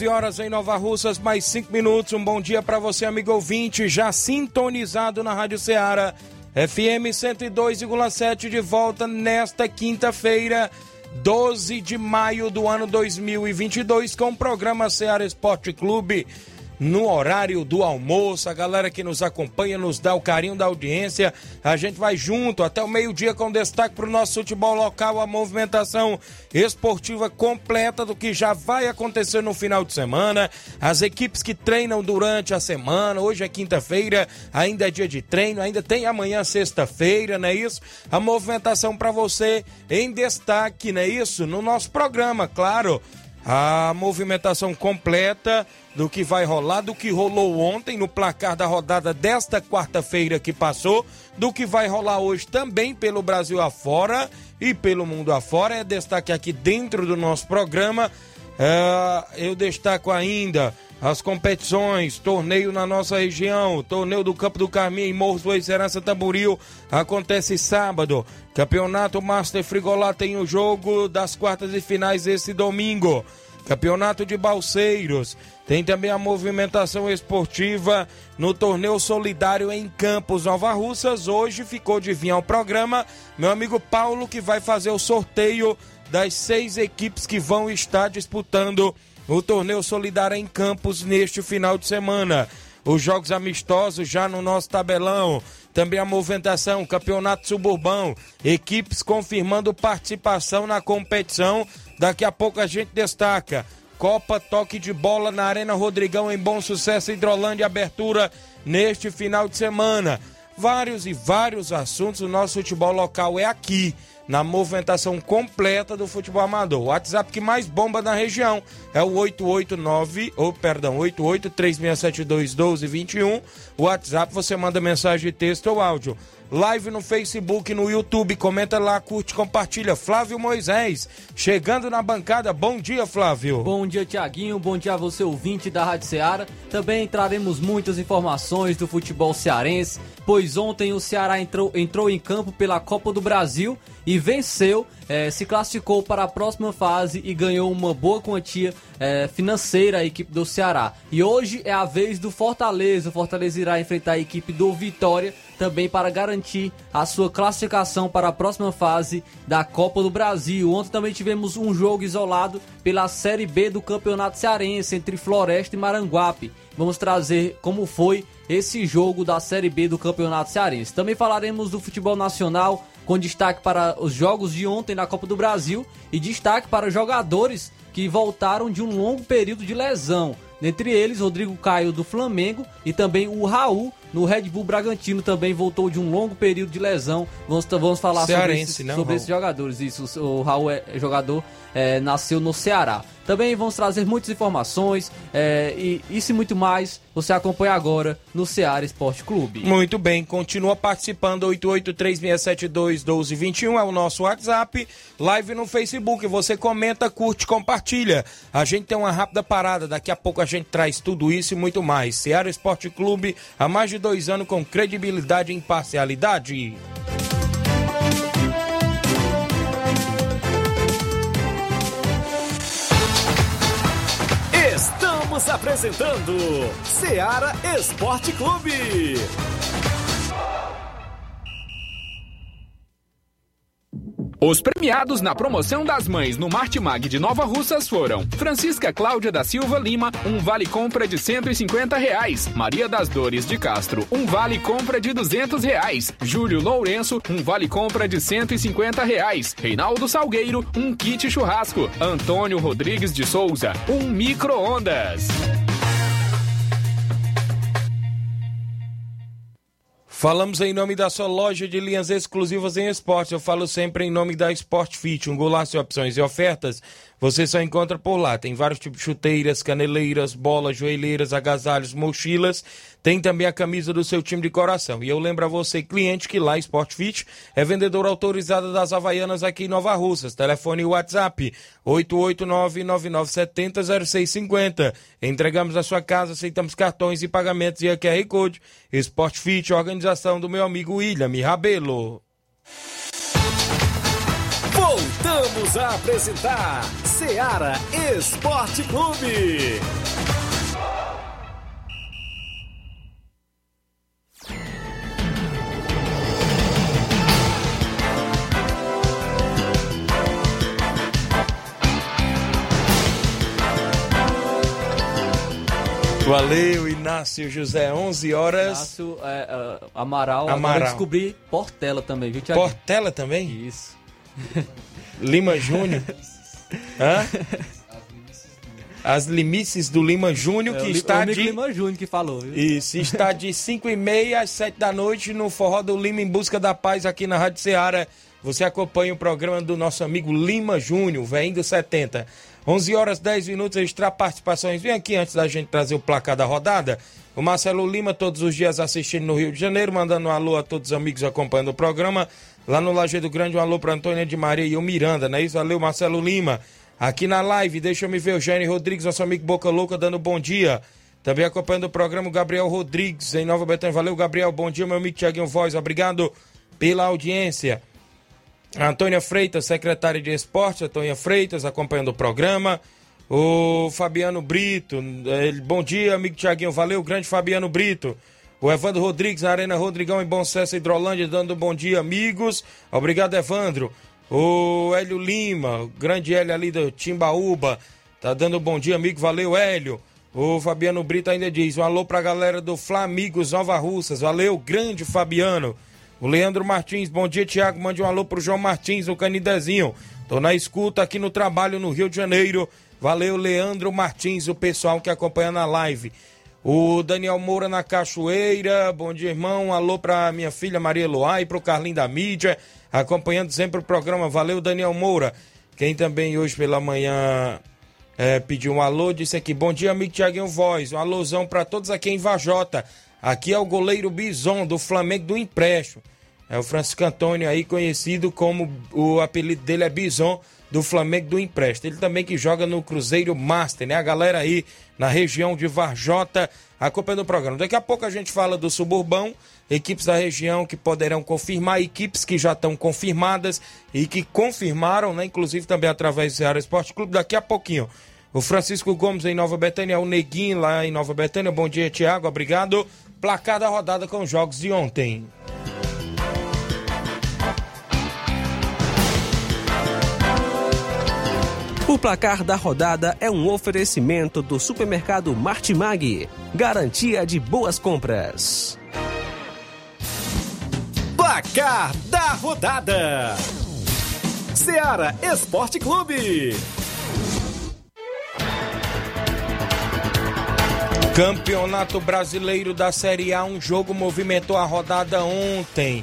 11 horas em Nova Russas, mais 5 minutos. Um bom dia para você, amigo ouvinte, já sintonizado na Rádio Ceará, FM 102,7, de volta nesta quinta-feira, 12 de maio do ano 2022, com o programa Ceará Esporte Clube no horário do almoço. A galera que nos acompanha, nos dá o carinho da audiência. A gente vai junto até o meio-dia com destaque para o nosso futebol local, a movimentação esportiva completa do que já vai acontecer no final de semana. As equipes que treinam durante a semana. Hoje é quinta-feira, ainda é dia de treino, ainda tem amanhã sexta-feira, não é isso? A movimentação para você em destaque, não é isso? No nosso programa, claro. A movimentação completa do que vai rolar, do que rolou ontem no placar da rodada desta quarta-feira que passou, do que vai rolar hoje também pelo Brasil afora e pelo mundo afora. É destaque aqui dentro do nosso programa. É, eu destaco ainda as competições, torneio na nossa região, torneio do Campo do Carminho em Morros do Serança Tamboril, acontece sábado. Campeonato Master Frigolá tem o jogo das quartas e finais esse domingo. Campeonato de Balseiros. Tem também a movimentação esportiva no torneio solidário em Campos Nova Russas. Hoje ficou de vir ao programa meu amigo Paulo, que vai fazer o sorteio das seis equipes que vão estar disputando o torneio solidário em Campos neste final de semana. Os jogos amistosos já no nosso tabelão. Também a movimentação, campeonato suburbão, equipes confirmando participação na competição. Daqui a pouco a gente destaca Copa Toque de Bola na Arena Rodrigão em Bom Sucesso Hidrolândia, abertura neste final de semana. Vários e vários assuntos, o nosso futebol local é aqui, na movimentação completa do futebol amador. O WhatsApp que mais bomba na região é o 889, ou perdão, 8836721221. O WhatsApp você manda mensagem de texto ou áudio live no Facebook, no YouTube. Comenta lá, curte, compartilha. Flávio Moisés, chegando na bancada. Bom dia, Flávio. Bom dia, Tiaguinho. Bom dia a você, ouvinte da Rádio Ceará. Também traremos muitas informações do futebol cearense, pois ontem o Ceará entrou, entrou em campo pela Copa do Brasil e venceu, é, se classificou para a próxima fase e ganhou uma boa quantia é, financeira a equipe do Ceará. E hoje é a vez do Fortaleza. O Fortaleza irá enfrentar a equipe do Vitória também para garantir a sua classificação para a próxima fase da Copa do Brasil. Ontem também tivemos um jogo isolado pela Série B do Campeonato Cearense entre Floresta e Maranguape. Vamos trazer como foi esse jogo da Série B do Campeonato Cearense. Também falaremos do futebol nacional, com destaque para os jogos de ontem na Copa do Brasil e destaque para jogadores que voltaram de um longo período de lesão. Dentre eles, Rodrigo Caio do Flamengo e também o Raul no Red Bull Bragantino também voltou de um longo período de lesão. Vamos, vamos falar Cearense, sobre, esses, sobre esses jogadores. Isso, o Raul é jogador, é, nasceu no Ceará. Também vamos trazer muitas informações é, e isso e muito mais você acompanha agora no Ceará Esporte Clube. Muito bem, continua participando 8836721221 é o nosso WhatsApp, live no Facebook, você comenta, curte, compartilha. A gente tem uma rápida parada, daqui a pouco a gente traz tudo isso e muito mais. Ceará Esporte Clube há mais de dois anos com credibilidade e imparcialidade. Estamos apresentando Seara Esporte Clube. Os premiados na promoção das mães no Martimag de Nova Russas foram Francisca Cláudia da Silva Lima, um vale compra de 150 reais. Maria das Dores de Castro, um vale compra de 200 reais. Júlio Lourenço, um vale compra de 150 reais. Reinaldo Salgueiro, um kit churrasco. Antônio Rodrigues de Souza, um micro-ondas. Falamos em nome da sua loja de linhas exclusivas em esportes. Eu falo sempre em nome da Sport Fit, um golaço de opções e ofertas. Você só encontra por lá. Tem vários tipos de chuteiras, caneleiras, bolas, joelheiras, agasalhos, mochilas. Tem também a camisa do seu time de coração. E eu lembro a você, cliente, que lá Sport Fit é vendedor autorizado das Havaianas aqui em Nova Russas. Telefone e WhatsApp 889-9970-0650. Entregamos a sua casa, aceitamos cartões e pagamentos e a QR Code. Sport Fit, organização do meu amigo William Rabelo. Voltamos a apresentar Seara Esporte Clube. Valeu, Inácio José, 11 horas. Inácio é, é, Amaral, Amaral. agora eu descobri Portela também, viu, Thiago? Portela também? Isso. Lima Júnior. Hã? As limices do Lima Júnior, É, que está de. Lima Júnior que falou, viu? Isso, está de 5 e meia às 7 da noite no Forró do Lima em Busca da Paz aqui na Rádio Ceará. Você acompanha o programa do nosso amigo Lima Júnior, vem do 70. 11 horas 10 minutos, extra participações. Vem aqui antes da gente trazer o placar da rodada. O Marcelo Lima, todos os dias assistindo no Rio de Janeiro, mandando um alô a todos os amigos acompanhando o programa. Lá no Lajeado Grande, um alô para Antônia de Maria e o Miranda, não é isso? Valeu, Marcelo Lima. Aqui na live, deixa eu me ver o Jânio Rodrigues, nosso amigo Boca Louca, dando bom dia. Também acompanhando o programa o Gabriel Rodrigues, em Nova Betânia. Valeu, Gabriel. Bom dia, meu amigo Tiaguinho Voz. Obrigado pela audiência. Antônia Freitas, secretária de Esporte, Antônia Freitas, acompanhando o programa. O Fabiano Brito, ele, bom dia, amigo Tiaguinho, valeu, grande Fabiano Brito. O Evandro Rodrigues, na Arena Rodrigão, em Bom Sucesso, Hidrolândia, dando bom dia, amigos. Obrigado, Evandro. O Hélio Lima, o grande Hélio ali do Timbaúba, tá dando bom dia, amigo, valeu, Hélio. O Fabiano Brito ainda diz, um alô pra galera do Flamigos Nova Russas, valeu, grande Fabiano. O Leandro Martins, bom dia, Tiago. Mande um alô pro João Martins, o Canidezinho. Tô na escuta aqui no trabalho no Rio de Janeiro. Valeu, Leandro Martins, o pessoal que acompanha na live. O Daniel Moura na Cachoeira, bom dia, irmão. Alô pra minha filha Maria Luá e pro Carlinho da Mídia, acompanhando sempre o programa. Valeu, Daniel Moura. Quem também hoje pela manhã é, pediu um alô, disse aqui: Bom dia, amigo Tiaguinho Voz. Um alôzão pra todos aqui em Vajota. Aqui é o goleiro Bison do Flamengo do Empréstimo. É o Francisco Antônio aí, conhecido como o apelido dele é Bison do Flamengo do Empréstimo. Ele também que joga no Cruzeiro Master, né? A galera aí na região de Varjota acompanhando o programa. Daqui a pouco a gente fala do Suburbão, equipes da região que poderão confirmar, equipes que já estão confirmadas e que confirmaram, né? Inclusive também através do Ceará Esporte Clube. Daqui a pouquinho. O Francisco Gomes em Nova Betânia, o Neguinho lá em Nova Betânia. Bom dia, Tiago. Obrigado. Placar da rodada com os jogos de ontem. O placar da rodada é um oferecimento do supermercado Martimag. Garantia de boas compras. Placar da rodada: Seara Esporte Clube. Campeonato Brasileiro da Série A, um jogo movimentou a rodada ontem.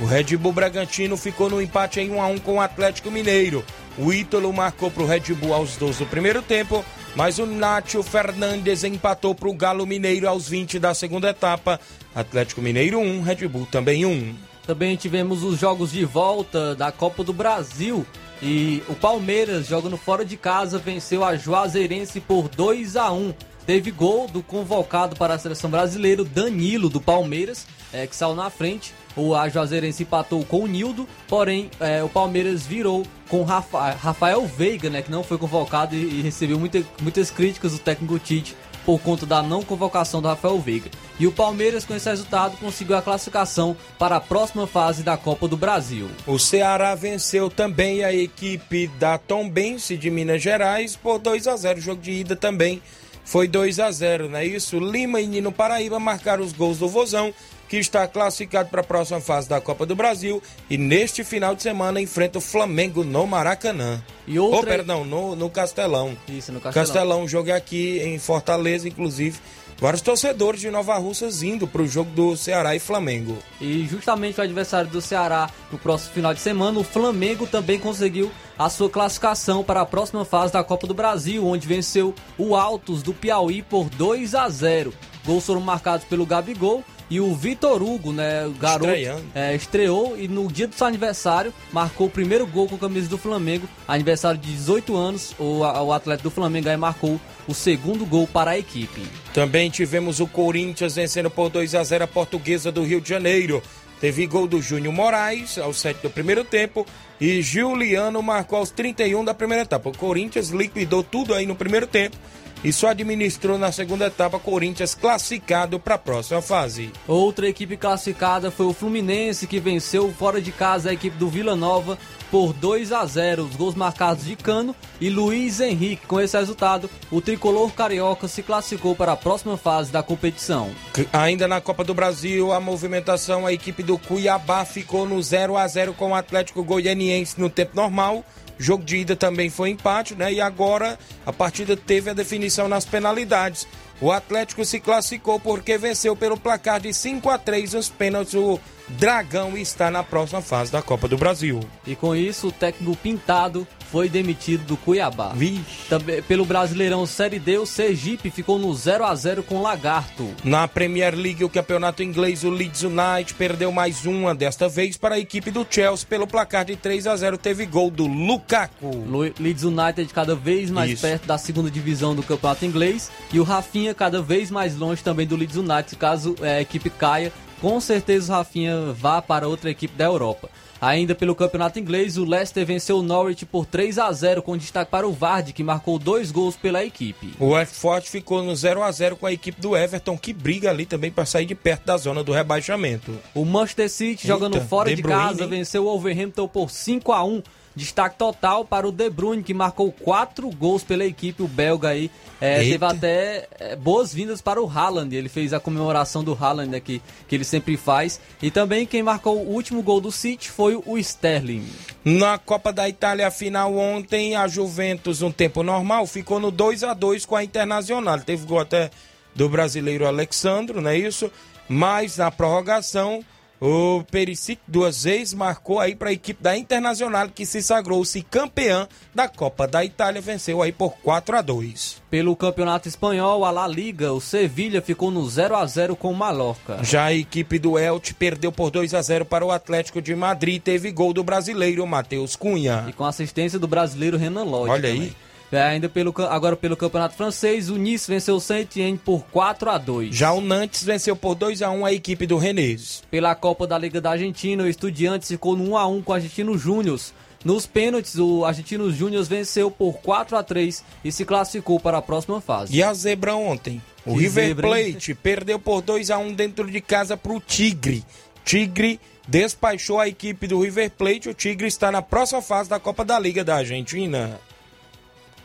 O Red Bull Bragantino ficou no empate em 1 a 1 com o Atlético Mineiro. O Ítalo marcou para o Red Bull aos 12 do primeiro tempo, mas o Nátio Fernandes empatou para o Galo Mineiro aos 20 da segunda etapa. Atlético Mineiro 1, Red Bull também 1. Também tivemos os jogos de volta da Copa do Brasil. E o Palmeiras, jogando fora de casa, venceu a Juazeirense por 2 a 1 Teve gol do convocado para a seleção brasileira, Danilo, do Palmeiras, é, que saiu na frente. O a Juazeirense empatou com o Nildo, porém é, o Palmeiras virou com Rafa, Rafael Veiga, né, que não foi convocado e, e recebeu muita, muitas críticas do técnico Tite por conta da não convocação do Rafael Veiga. E o Palmeiras, com esse resultado, conseguiu a classificação para a próxima fase da Copa do Brasil. O Ceará venceu também a equipe da Tombense de Minas Gerais por 2 a 0 O jogo de ida também foi 2 a 0 não é isso? Lima e Nino Paraíba marcaram os gols do Vozão que está classificado para a próxima fase da Copa do Brasil e neste final de semana enfrenta o Flamengo no Maracanã. E outra... Oh, perdão, no, no Castelão. Isso, no Castelão. Castelão, jogo é aqui em Fortaleza, inclusive. Vários torcedores de Nova Russas indo para o jogo do Ceará e Flamengo. E justamente o adversário do Ceará no próximo final de semana, o Flamengo também conseguiu a sua classificação para a próxima fase da Copa do Brasil, onde venceu o Altos do Piauí por 2 a 0. Gols foram marcados pelo Gabigol e o Vitor Hugo, né, o garoto, é, estreou e no dia do seu aniversário marcou o primeiro gol com a camisa do Flamengo. Aniversário de 18 anos, o, o atleta do Flamengo aí marcou o segundo gol para a equipe. Também tivemos o Corinthians vencendo por 2 a 0 a Portuguesa do Rio de Janeiro. Teve gol do Júnior Moraes aos 7 do primeiro tempo e Juliano marcou aos 31 da primeira etapa. O Corinthians liquidou tudo aí no primeiro tempo e só administrou na segunda etapa Corinthians classificado para a próxima fase. Outra equipe classificada foi o Fluminense que venceu fora de casa a equipe do Vila Nova por 2 a 0. Os gols marcados de Cano e Luiz Henrique. Com esse resultado, o tricolor carioca se classificou para a próxima fase da competição. Ainda na Copa do Brasil, a movimentação, a equipe do Cuiabá ficou no 0 a 0 com o Atlético Goianiense no tempo normal. Jogo de ida também foi empate, né? E agora a partida teve a definição nas penalidades. O Atlético se classificou porque venceu pelo placar de 5 a 3 os pênaltis. O Dragão está na próxima fase da Copa do Brasil. E com isso, o técnico Pintado foi demitido do Cuiabá. Vixe. Também, pelo Brasileirão Série D, o Sergipe ficou no 0 a 0 com o Lagarto. Na Premier League, o campeonato inglês, o Leeds United perdeu mais uma, desta vez para a equipe do Chelsea pelo placar de 3 a 0 teve gol do Lukaku. Leeds United cada vez mais Isso. perto da segunda divisão do campeonato inglês e o Rafinha cada vez mais longe também do Leeds United, caso é, a equipe caia com certeza o Rafinha vá para outra equipe da Europa. Ainda pelo campeonato inglês, o Leicester venceu o Norwich por 3 a 0 com destaque para o Vardy, que marcou dois gols pela equipe. O Watford ficou no 0 a 0 com a equipe do Everton, que briga ali também para sair de perto da zona do rebaixamento. O Manchester City, Eita, jogando fora de, de Bruyne, casa, venceu o Wolverhampton por 5 a 1 Destaque total para o De Bruyne, que marcou quatro gols pela equipe, o belga aí. É, teve até é, boas-vindas para o Haaland. Ele fez a comemoração do Haaland aqui, que ele sempre faz. E também quem marcou o último gol do City foi o Sterling. Na Copa da Itália final ontem, a Juventus, no tempo normal, ficou no 2 a 2 com a Internacional. Teve gol até do brasileiro Alexandro, não é isso? Mas na prorrogação o Perisic duas vezes marcou aí para a equipe da Internacional que se sagrou-se campeã da Copa da Itália, venceu aí por 4 a 2. Pelo Campeonato Espanhol, a La Liga, o Sevilha ficou no 0 a 0 com o Mallorca. Já a equipe do Elche perdeu por 2 a 0 para o Atlético de Madrid, teve gol do brasileiro Matheus Cunha. E com assistência do brasileiro Renan Lodge. Olha também. aí. É, ainda pelo, agora pelo Campeonato Francês, o Nice venceu o Saint-Étienne por 4 a 2. Já o Nantes venceu por 2 a 1 a equipe do Renês. Pela Copa da Liga da Argentina, o Estudiantes ficou no 1 a 1 com o Argentino Júnior. Nos pênaltis, o Argentino Júnior venceu por 4 a 3 e se classificou para a próxima fase. E a zebra ontem? O que River zebra, Plate hein? perdeu por 2 a 1 dentro de casa para o Tigre. Tigre despachou a equipe do River Plate. O Tigre está na próxima fase da Copa da Liga da Argentina.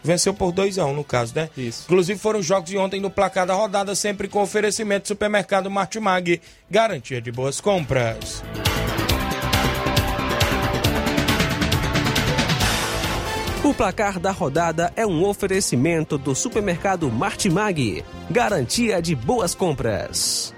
Venceu por 2 a 1 um, no caso, né? Isso. Inclusive foram jogos de ontem no placar da rodada, sempre com oferecimento do supermercado Martimag. Garantia de boas compras. O placar da rodada é um oferecimento do supermercado Martimag. Garantia de boas compras.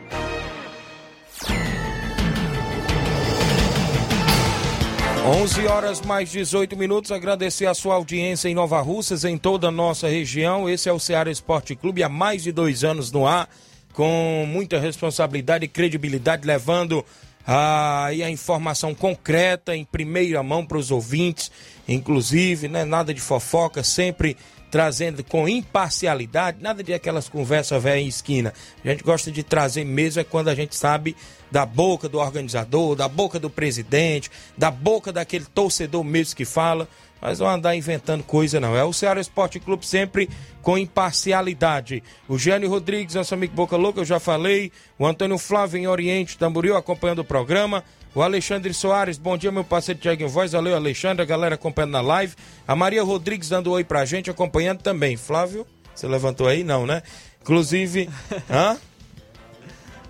11 horas mais 18 minutos. Agradecer a sua audiência em Nova Russas, em toda a nossa região. Esse é o Ceará Esporte Clube há mais de dois anos no ar, com muita responsabilidade e credibilidade, levando a, a informação concreta em primeira mão para os ouvintes, inclusive, né, nada de fofoca, sempre trazendo com imparcialidade, nada de aquelas conversas velha em esquina. A gente gosta de trazer mesmo é quando a gente sabe da boca do organizador, da boca do presidente, da boca daquele torcedor mesmo que fala. Mas não andar inventando coisa, não. É o Ceará Esporte Clube sempre com imparcialidade. O Gênio Rodrigues, nosso amigo Boca Louca, eu já falei. O Antônio Flávio em Oriente, Tamboril, acompanhando o programa. O Alexandre Soares, bom dia, meu parceiro Tiaguinho Voz. Valeu, Alexandre, a galera acompanhando na live. A Maria Rodrigues dando oi pra gente, acompanhando também. Flávio, você levantou aí? Não, né? Inclusive. hã?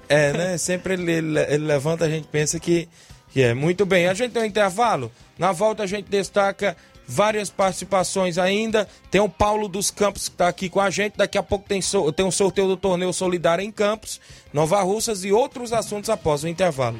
É, né? Sempre ele, ele, levanta, a gente pensa que, que é. Muito bem, a gente tem um intervalo. Na volta a gente destaca várias participações ainda. Tem o Paulo dos Campos que está aqui com a gente. Daqui a pouco tem, so, tem um sorteio do torneio solidário em Campos, Nova Russas e outros assuntos após o intervalo.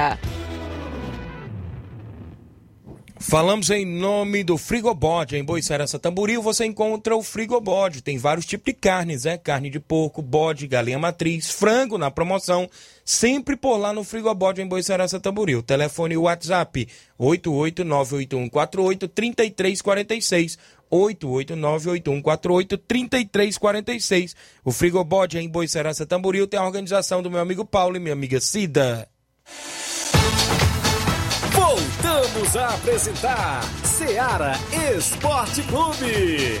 Falamos em nome do Frigobode. Em Boicerança Tamboril você encontra o Frigobode. Tem vários tipos de carnes, é? Carne de porco, bode, galinha matriz, frango na promoção. Sempre por lá no Frigobode em Boicerança Tamboril. Telefone WhatsApp 88981483346. 88981483346. O Frigobode em Boicerança Tamboril tem a organização do meu amigo Paulo e minha amiga Cida. Voltamos a apresentar Seara Esporte Clube.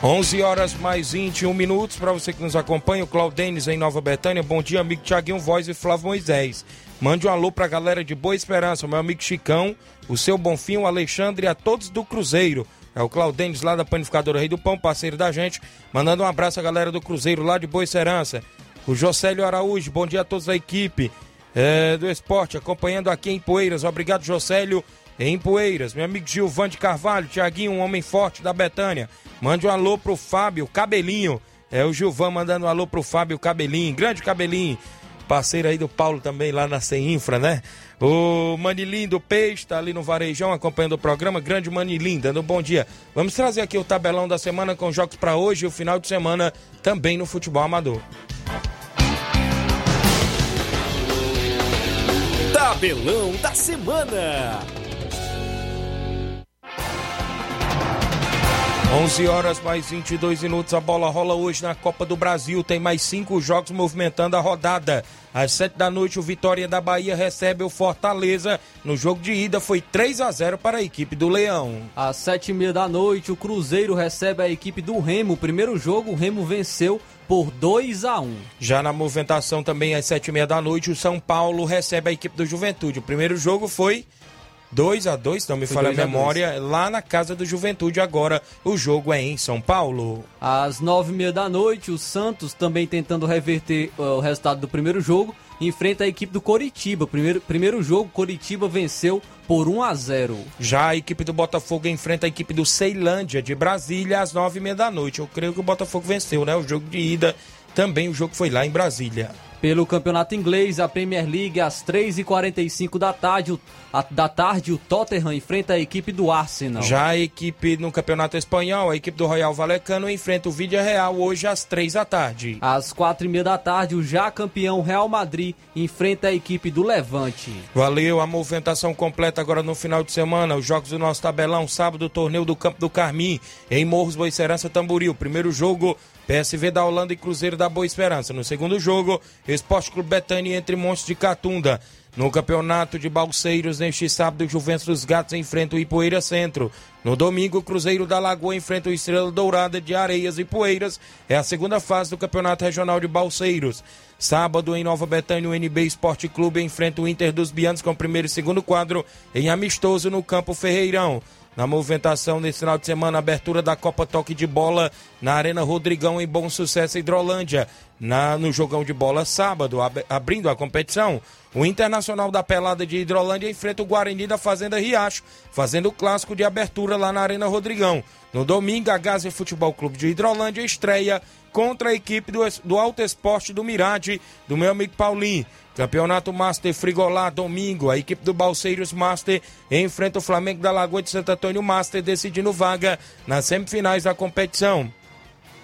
Onze horas mais 21 minutos para você que nos acompanha, o Claudenes em Nova Betânia. Bom dia, amigo Tiaguinho Voz e Flávio Moisés. Mande um alô pra galera de Boa Esperança, meu amigo Chicão, o seu Bonfim, o Alexandre e a todos do Cruzeiro. É o Claudênis lá da Panificadora Rei do Pão, parceiro da gente. Mandando um abraço à galera do Cruzeiro lá de Boa Serança. O Jocélio Araújo, bom dia a todos da equipe é, do esporte, acompanhando aqui em Poeiras. Obrigado, Jocélio, em Poeiras. Meu amigo Gilvan de Carvalho, Tiaguinho, um homem forte da Betânia. Mande um alô pro Fábio Cabelinho. É o Gilvan mandando um alô pro Fábio Cabelinho, grande Cabelinho. Parceiro aí do Paulo também lá na Infra, né? O Manilim do Peixe tá ali no Varejão acompanhando o programa. Grande Manilim, dando bom dia. Vamos trazer aqui o tabelão da semana com jogos para hoje e o final de semana também no futebol amador. Tabelão da semana. 11 horas mais 22 minutos. A bola rola hoje na Copa do Brasil. Tem mais cinco jogos movimentando a rodada. Às 7 da noite, o Vitória da Bahia recebe o Fortaleza. No jogo de ida foi 3 a 0 para a equipe do Leão. Às 7 e meia da noite, o Cruzeiro recebe a equipe do Remo. O primeiro jogo, o Remo venceu por 2 a 1 Já na movimentação também às 7 e meia da noite, o São Paulo recebe a equipe do Juventude. O primeiro jogo foi 2 a 2 não me Foi falha a memória, a lá na Casa do Juventude. Agora o jogo é em São Paulo. Às nove e meia da noite, o Santos também tentando reverter uh, o resultado do primeiro jogo, enfrenta a equipe do Coritiba. Primeiro, primeiro jogo, Coritiba venceu por 1 a 0. Já a equipe do Botafogo enfrenta a equipe do Ceilândia de Brasília às nove e meia da noite. Eu creio que o Botafogo venceu, né? O jogo de ida também o jogo foi lá em Brasília. Pelo campeonato inglês, a Premier League, às 3h45 da tarde, o, a, da tarde, o Tottenham enfrenta a equipe do Arsenal. Já a equipe no campeonato espanhol, a equipe do Royal Valecano enfrenta o Vídea Real hoje às 3 da tarde. Às 4h30 da tarde, o já campeão Real Madrid enfrenta a equipe do Levante. Valeu, a movimentação completa agora no final de semana. Os jogos do nosso tabelão, sábado, torneio do Campo do Carmim, em Morros Boicerança Tamboril. Primeiro jogo, PSV da Holanda e Cruzeiro da Boa Esperança. No segundo jogo, Esporte Clube Betânia entre Montes de Catunda. No campeonato de Balseiros, neste sábado, Juventus dos Gatos enfrenta o Ipoeira Centro. No domingo, Cruzeiro da Lagoa enfrenta o Estrela Dourada de Areias e Poeiras. É a segunda fase do Campeonato Regional de Balseiros. Sábado, em Nova Betânia, o NB Esporte Clube enfrenta o Inter dos Bianos com o primeiro e segundo quadro em amistoso no Campo Ferreirão. Na movimentação nesse final de semana, abertura da Copa Toque de Bola na Arena Rodrigão em Bom Sucesso Hidrolândia. Na, no jogão de bola sábado, ab, abrindo a competição, o Internacional da Pelada de Hidrolândia enfrenta o Guarani da Fazenda Riacho, fazendo o clássico de abertura lá na Arena Rodrigão. No domingo, a Gaza Futebol Clube de Hidrolândia estreia contra a equipe do, do Alto Esporte do Mirade, do meu amigo Paulinho. Campeonato Master Frigolá, domingo. A equipe do Balseiros Master enfrenta o Flamengo da Lagoa de Santo Antônio Master, decidindo vaga nas semifinais da competição.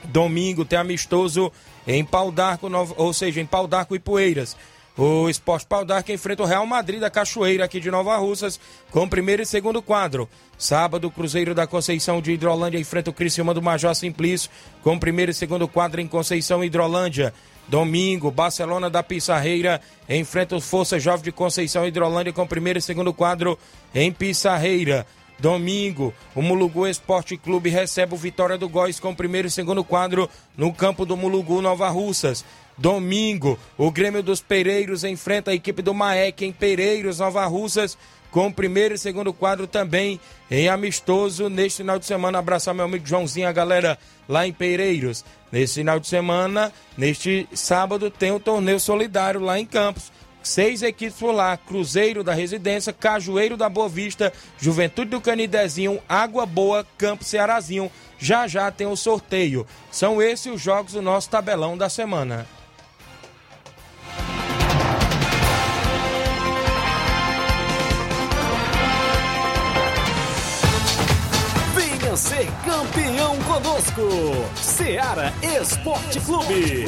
Domingo tem amistoso em Pau d'Arco, ou seja, em Pau d'Arco e Poeiras. O Esporte Pau d'Arco enfrenta o Real Madrid da Cachoeira aqui de Nova Russas com primeiro e segundo quadro. Sábado, o Cruzeiro da Conceição de Hidrolândia enfrenta o Criciúma do Major Simplício com primeiro e segundo quadro em Conceição Hidrolândia. Domingo, Barcelona da Pissarreira enfrenta o Força Jovem de Conceição Hidrolândia com primeiro e segundo quadro em Pissarreira. Domingo, o Mulugu Esporte Clube recebe o Vitória do Góis com primeiro e segundo quadro no campo do Mulugu Nova Russas. Domingo, o Grêmio dos Pereiros enfrenta a equipe do Maek em Pereiros, Nova Russas, com primeiro e segundo quadro também em amistoso neste final de semana. Abraçar meu amigo Joãozinho, a galera lá em Pereiros. Nesse final de semana, neste sábado, tem o torneio solidário lá em Campos. Seis equipes por lá: Cruzeiro da Residência, Cajueiro da Boa Vista, Juventude do Canidezinho, Água Boa, Campo Cearazinho. Já já tem o sorteio. São esses os jogos do nosso tabelão da semana. Venha ser campeão conosco, Seara Esporte Clube.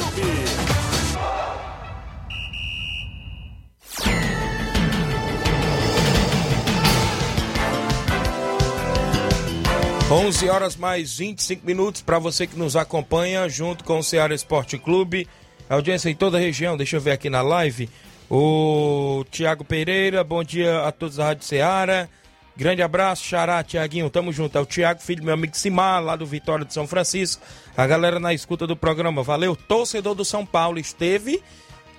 11 horas mais 25 minutos para você que nos acompanha junto com o Ceará Esporte Clube. Audiência em toda a região, deixa eu ver aqui na live. O Tiago Pereira, bom dia a todos da Rádio Ceará. Grande abraço, Xará, Tiaguinho, tamo junto. É o Tiago, filho meu amigo Simar, lá do Vitória de São Francisco. A galera na escuta do programa, valeu. Torcedor do São Paulo esteve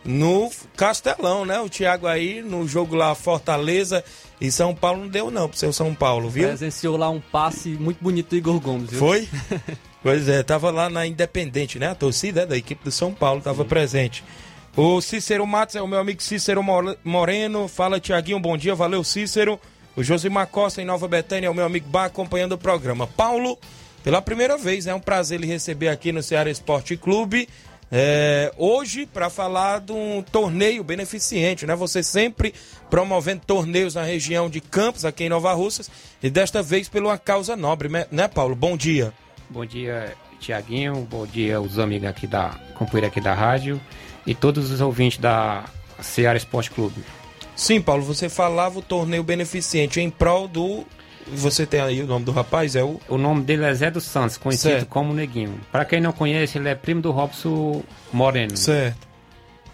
no Castelão, né? O Thiago aí no jogo lá Fortaleza e São Paulo não deu não pro seu São Paulo, viu? Presenciou lá um passe muito bonito do Igor Gomes, viu? Foi? pois é, tava lá na Independente, né? A torcida da equipe do São Paulo tava Sim. presente. O Cícero Matos é o meu amigo Cícero Moreno. Fala, Tiaguinho, bom dia, valeu, Cícero. O Josimar Costa em Nova Betânia é o meu amigo Bar acompanhando o programa. Paulo, pela primeira vez, é um prazer ele receber aqui no Ceará Esporte Clube. É, hoje, para falar de um torneio beneficente, né? Você sempre promovendo torneios na região de Campos, aqui em Nova Russas, e desta vez pela causa nobre, né, né, Paulo? Bom dia. Bom dia, Tiaguinho. Bom dia, os amigos aqui da companheira aqui da rádio e todos os ouvintes da Ceará Esporte Clube. Sim, Paulo, você falava o torneio beneficente em prol do você tem aí o nome do rapaz? É o... o nome dele é Zé dos Santos, conhecido certo. como Neguinho. Para quem não conhece, ele é primo do Robson Moreno. Certo.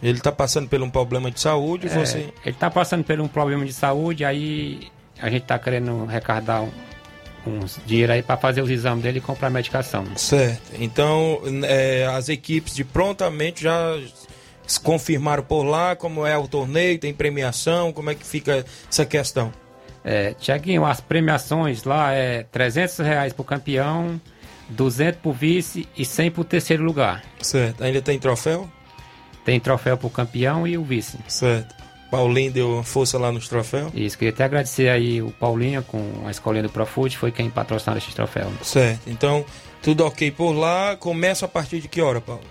Ele tá passando por um problema de saúde, é, você... Ele tá passando por um problema de saúde, aí a gente tá querendo recardar um, uns dinheiro aí para fazer os exames dele e comprar medicação. Certo. Então, é, as equipes de prontamente já confirmaram por lá como é o torneio, tem premiação, como é que fica essa questão? É, Tiaguinho, as premiações lá é 300 reais pro campeão, 200 pro vice e 100 pro terceiro lugar. Certo. Ainda tem troféu? Tem troféu pro campeão e o vice. Certo. Paulinho deu força lá nos troféus? Isso, queria até agradecer aí o Paulinho com a escolinha do Profute, foi quem patrocinou esse troféu. Certo. Então, tudo ok por lá. Começa a partir de que hora, Paulo?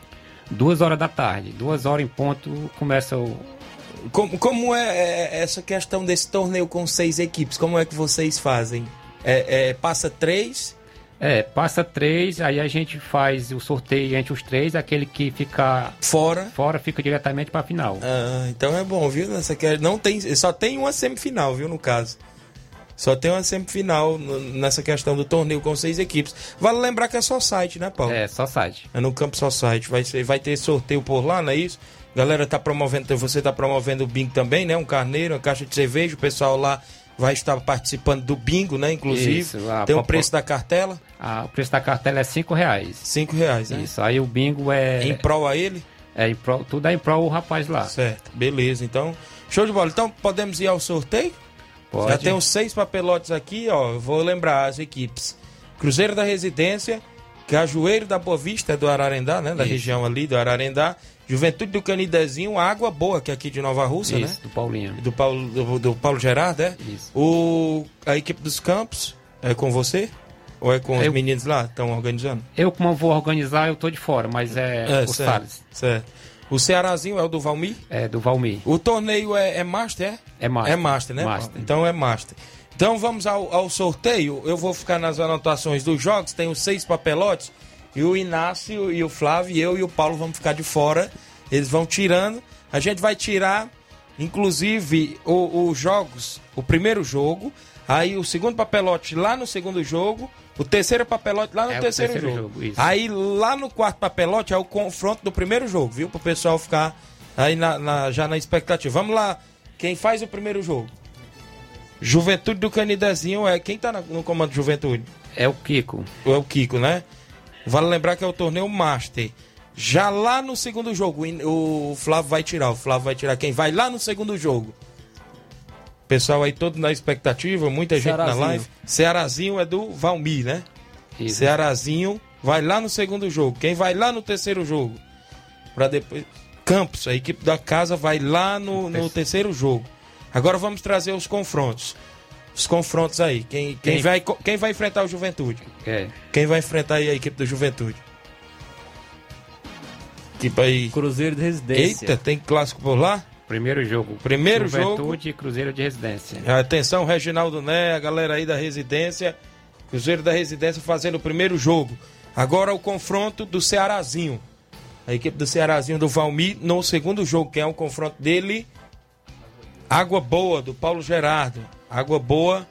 Duas horas da tarde. Duas horas em ponto começa o, como, como é, é essa questão desse torneio com seis equipes? Como é que vocês fazem? É, é, passa três? É, passa três, aí a gente faz o sorteio entre os três, aquele que fica fora, fora fica diretamente para a final. Ah, então é bom, viu? Nessa que não tem, só tem uma semifinal, viu, no caso. Só tem uma semifinal nessa questão do torneio com seis equipes. Vale lembrar que é só site, né, Paulo? É, só site. É no campo só site. Vai, ser, vai ter sorteio por lá, não é isso? Galera tá promovendo, você tá promovendo o bingo também, né? Um carneiro, uma caixa de cerveja, o pessoal lá vai estar participando do bingo, né? Inclusive. Isso, Tem o preço da cartela? O preço da cartela é cinco reais. Cinco reais, né? Isso, aí o bingo é... Em prol a ele? É, em prol, tudo é em prol o rapaz lá. Certo, beleza. Então, show de bola. Então, podemos ir ao sorteio? Pode. Já tem os seis papelotes aqui, ó. eu Vou lembrar as equipes. Cruzeiro da Residência, Cajueiro da Boa Vista, é do Ararendá, né? Da Isso. região ali do Ararendá. Juventude do Canidezinho, Água Boa, que é aqui de Nova Rússia, Isso, né? do Paulinho. Do Paulo, do, do Paulo Gerardo, é? Isso. O, a equipe dos Campos é com você? Ou é com os Eu- meninos lá? Estão organizando? Eu, como eu vou organizar, eu tô de fora, mas é, o certo, Salles. certo. O Cearazinho é o do Valmir? É do Valmir. O torneio é, é Master, é? É Master. É Master, né? Master. Então é Master. Então vamos ao, ao sorteio. Eu vou ficar nas anotações dos jogos. Tem os seis papelotes. E o Inácio e o Flávio, e eu e o Paulo vamos ficar de fora. Eles vão tirando. A gente vai tirar, inclusive, os jogos. O primeiro jogo. Aí o segundo papelote lá no segundo jogo. O terceiro papelote lá no É o terceiro, terceiro jogo. jogo. Aí lá no quarto papelote é o confronto do primeiro jogo, viu? Pro pessoal ficar aí na- na- já na expectativa. Vamos lá. Quem faz o primeiro jogo? Juventude do Canidezinho é. Quem tá no comando de Juventude? É o Kiko. É o Kiko, né? Vale lembrar que é o torneio Master. Já lá no segundo jogo, o o Flávio vai tirar. O Flávio vai tirar quem vai lá no segundo jogo. Pessoal aí todo na expectativa, muita gente na Cearazinho. live. Cearazinho é do Valmir, né? Isso. Cearazinho vai lá no segundo jogo. Quem vai lá no terceiro jogo? Pra depois. Campos, a equipe da casa vai lá no, no terceiro jogo. Agora vamos trazer os confrontos. Os confrontos aí. Quem, quem, Quem- vai, quem vai enfrentar o Juventude? É. Quem vai enfrentar aí a equipe do Juventude? Tipo aí. Cruzeiro de Residência. Eita, tem clássico por lá? Primeiro jogo. Primeiro Juventude e Cruzeiro de Residência. Atenção, Reginaldo Né, a galera aí da residência. Cruzeiro da Residência fazendo o primeiro jogo. Agora o confronto do Cearazinho. A equipe do Cearazinho do Valmir no segundo jogo, que é o confronto dele. Água Boa, do Paulo Gerardo. Água Boa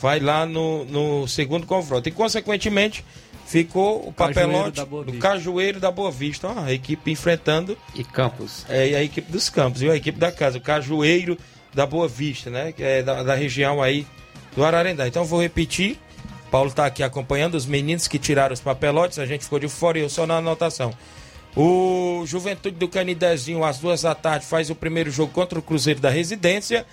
vai lá no, no segundo confronto. E, consequentemente, ficou o Cajueiro papelote Boa do. Cajueiro da Boa Vista. Ó, a equipe enfrentando E Campos. é, e a equipe dos campos, viu? A equipe da casa, o Cajueiro da Boa Vista, né? Que é da, da região aí do Ararendá. Então vou repetir. Paulo tá aqui acompanhando os meninos que tiraram os papelotes, a gente ficou de fora e eu só na anotação. O Juventude do Canidezinho, às duas da tarde, faz o primeiro jogo contra o Cruzeiro da Residência.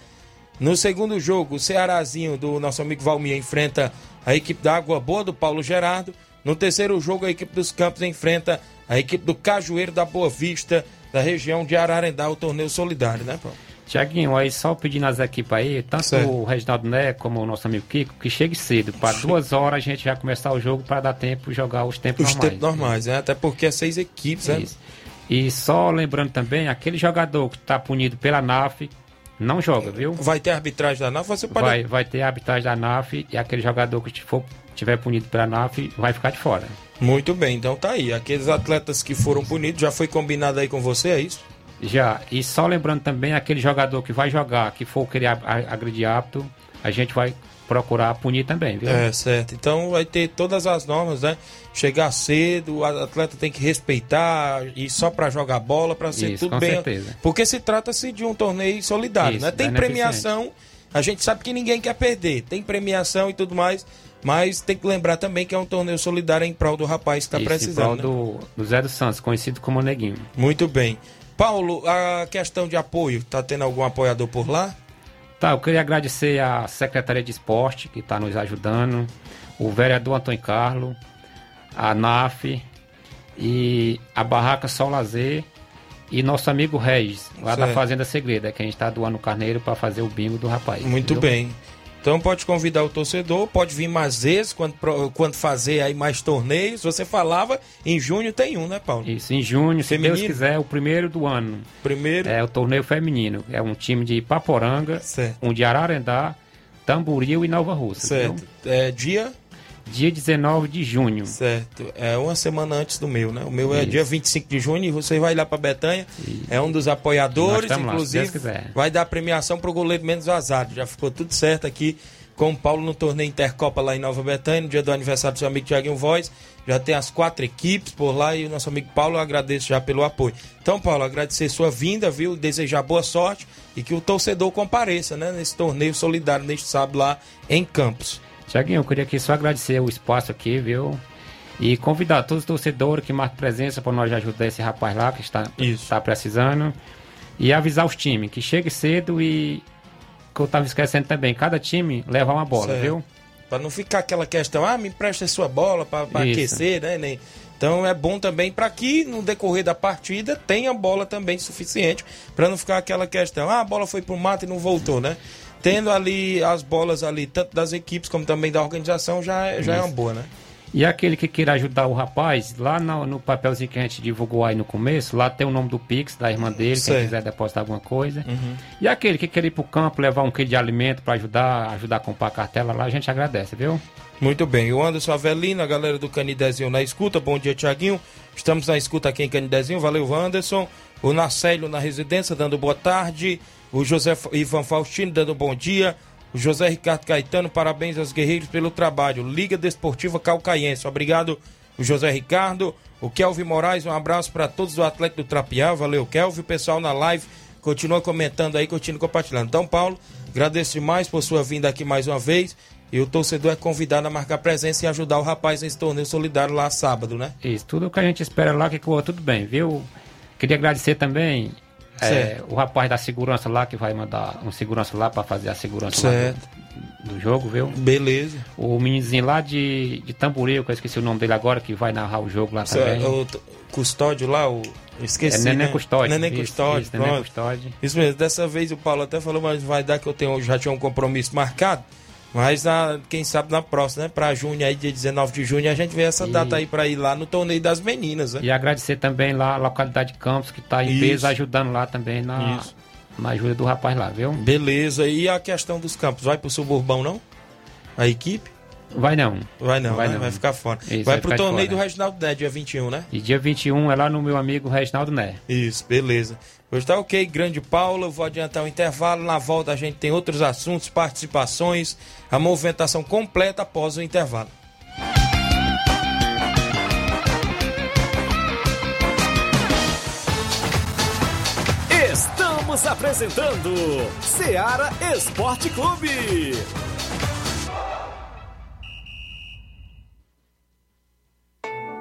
No segundo jogo, o Cearazinho do nosso amigo Valmir enfrenta a equipe da Água Boa do Paulo Gerardo. No terceiro jogo, a equipe dos Campos enfrenta a equipe do Cajueiro da Boa Vista, da região de Ararendá, o torneio solidário, né, Paulo? Tiaguinho, aí só pedindo as equipes aí, tanto Certo. o Reginaldo Né como o nosso amigo Kiko, que chegue cedo, para duas horas a gente já começar o jogo para dar tempo de jogar os tempos Os normais. tempos normais, né? Até porque é seis equipes, né? Isso. E só lembrando também, aquele jogador que está punido pela NAF, não joga, viu? Vai ter arbitragem da NAF, você pode. Vai, vai ter arbitragem da NAF e aquele jogador que for, tiver punido pela NAF vai ficar de fora. Muito bem, então tá aí. Aqueles atletas que foram punidos, já foi combinado aí com você, é isso? Já, e só lembrando também, aquele jogador que vai jogar, que for querer agredir apto, a gente vai procurar punir também, viu? É, certo. Então vai ter todas as normas, né? Chegar cedo, o atleta tem que respeitar e só pra jogar bola, pra ser Isso, tudo com bem. certeza. Porque se trata-se de um torneio solidário, Isso, né? Tem premiação, a gente sabe que ninguém quer perder, tem premiação e tudo mais, mas tem que lembrar também que é um torneio solidário em prol do rapaz que tá Isso, em precisando. prol né? do, do Zé dos Santos, conhecido como Neguinho. Muito bem. Paulo, a questão de apoio, tá tendo algum apoiador por lá? Tá, eu queria agradecer à Secretaria de Esporte, que está nos ajudando, o vereador Antônio Carlos, a NAF e a Barraca Sol Lazer e nosso amigo Regis, lá da. Fazenda Segreda, que a gente está doando carneiro para fazer o bingo do rapaz. Muito viu? bem. Então pode convidar o torcedor, pode vir mais vezes quando, quando fazer aí mais torneios. Você falava, em junho tem um, né, Paulo? Isso, em junho, se Feminino? Deus quiser, o primeiro do ano. Primeiro. É o torneio feminino. É um time de Paporanga, Certo. um de Ararendá, Tamboril e Nova Rússia. Certo. É dia? Dia 19 de junho. Certo. É uma semana antes do meu, né? O meu é Isso. dia 25 de junho e você vai lá pra Betanha. É um dos apoiadores, lá, inclusive. Quiser. vai dar premiação pro goleiro menos vazado. Já ficou tudo certo aqui com o Paulo no torneio Intercopa lá em Nova Betânia, no dia do aniversário do seu amigo Tiaguinho Voz. Já tem as quatro equipes por lá e o nosso amigo Paulo eu agradeço já pelo apoio. Então, Paulo, agradecer sua vinda, viu? Desejar boa sorte e que o torcedor compareça, né? Nesse torneio solidário neste sábado lá em Campos. Tiaguinho, eu queria aqui só agradecer o espaço aqui, viu? E convidar todos os torcedores que marcam presença para nós ajudar esse rapaz lá que está, Isso. está precisando. E avisar os times que chegue cedo e que eu tava esquecendo também, cada time leva uma bola, Certo. viu? Pra não ficar aquela questão, ah, me empresta a sua bola Isso. aquecer, né? Nem... Então é bom também para que no decorrer da partida tenha bola também suficiente para não ficar aquela questão, ah, a bola foi pro mato e não voltou, né? Tendo ali as bolas ali, tanto das equipes como também da organização, já, é- já é uma boa, né? E aquele que queira ajudar o rapaz, lá no, no papelzinho que a gente divulgou aí no começo, lá tem o nome do Pix, da irmã dele, Certo. quem quiser depositar alguma coisa. E aquele que quer ir pro campo, levar um quilo de alimento para ajudar, ajudar a comprar a cartela lá, a gente agradece, viu? Muito bem, o Anderson Avelino, a galera do Canidezinho na escuta, bom dia Tiaguinho, estamos na escuta aqui em Canidezinho, valeu Anderson, o Nacélio na residência dando boa tarde, o José Ivan Faustino dando bom dia, o José Ricardo Caetano, parabéns aos guerreiros pelo trabalho, Liga Desportiva Calcaiense, obrigado José Ricardo, o Kelvin Moraes, um abraço para todos do Atlético do Trapiá, valeu Kelvin, o pessoal na live, continua comentando aí, continua compartilhando. Então Paulo, agradeço demais por sua vinda aqui mais uma vez, e o torcedor é convidado a marcar presença e ajudar o rapaz nesse torneio solidário lá sábado, né? Isso, tudo que a gente espera lá que corra tudo bem, viu? Queria agradecer também é, o rapaz da segurança lá, que vai mandar um segurança lá para fazer a segurança lá Certo. do, do jogo, viu? Beleza. O meninozinho lá de, de Tamboril, que eu esqueci o nome dele agora, que vai narrar o jogo lá também. Certo. O t- custódio lá, o. Esqueci. é Neném né? Custódio. Neném isso, Custódio, isso, pronto. Custódio. Isso mesmo, dessa vez o Paulo até falou, mas vai dar que eu tenho, já tinha um compromisso marcado. Mas na, quem sabe na próxima, né? Pra junho aí, dia 19 de junho, a gente vê essa E- data aí pra ir lá no torneio das meninas, né? E agradecer também lá a localidade de Campos, que está em Isso. peso ajudando lá também na, Isso. na ajuda do rapaz lá, viu? Beleza. E a questão dos campos, vai pro suburbão, não? A equipe? Vai não. Vai não, Vai né? não. vai ficar fora. Isso, vai vai pro torneio do fora. Reginaldo Né, dia 21, né? E dia 21 é lá no meu amigo Reginaldo Né. Isso, beleza. Hoje tá ok, grande Paula. Eu vou adiantar o intervalo. Na volta a gente tem outros assuntos, participações, a movimentação completa após o intervalo. Estamos apresentando Seara Esporte Clube.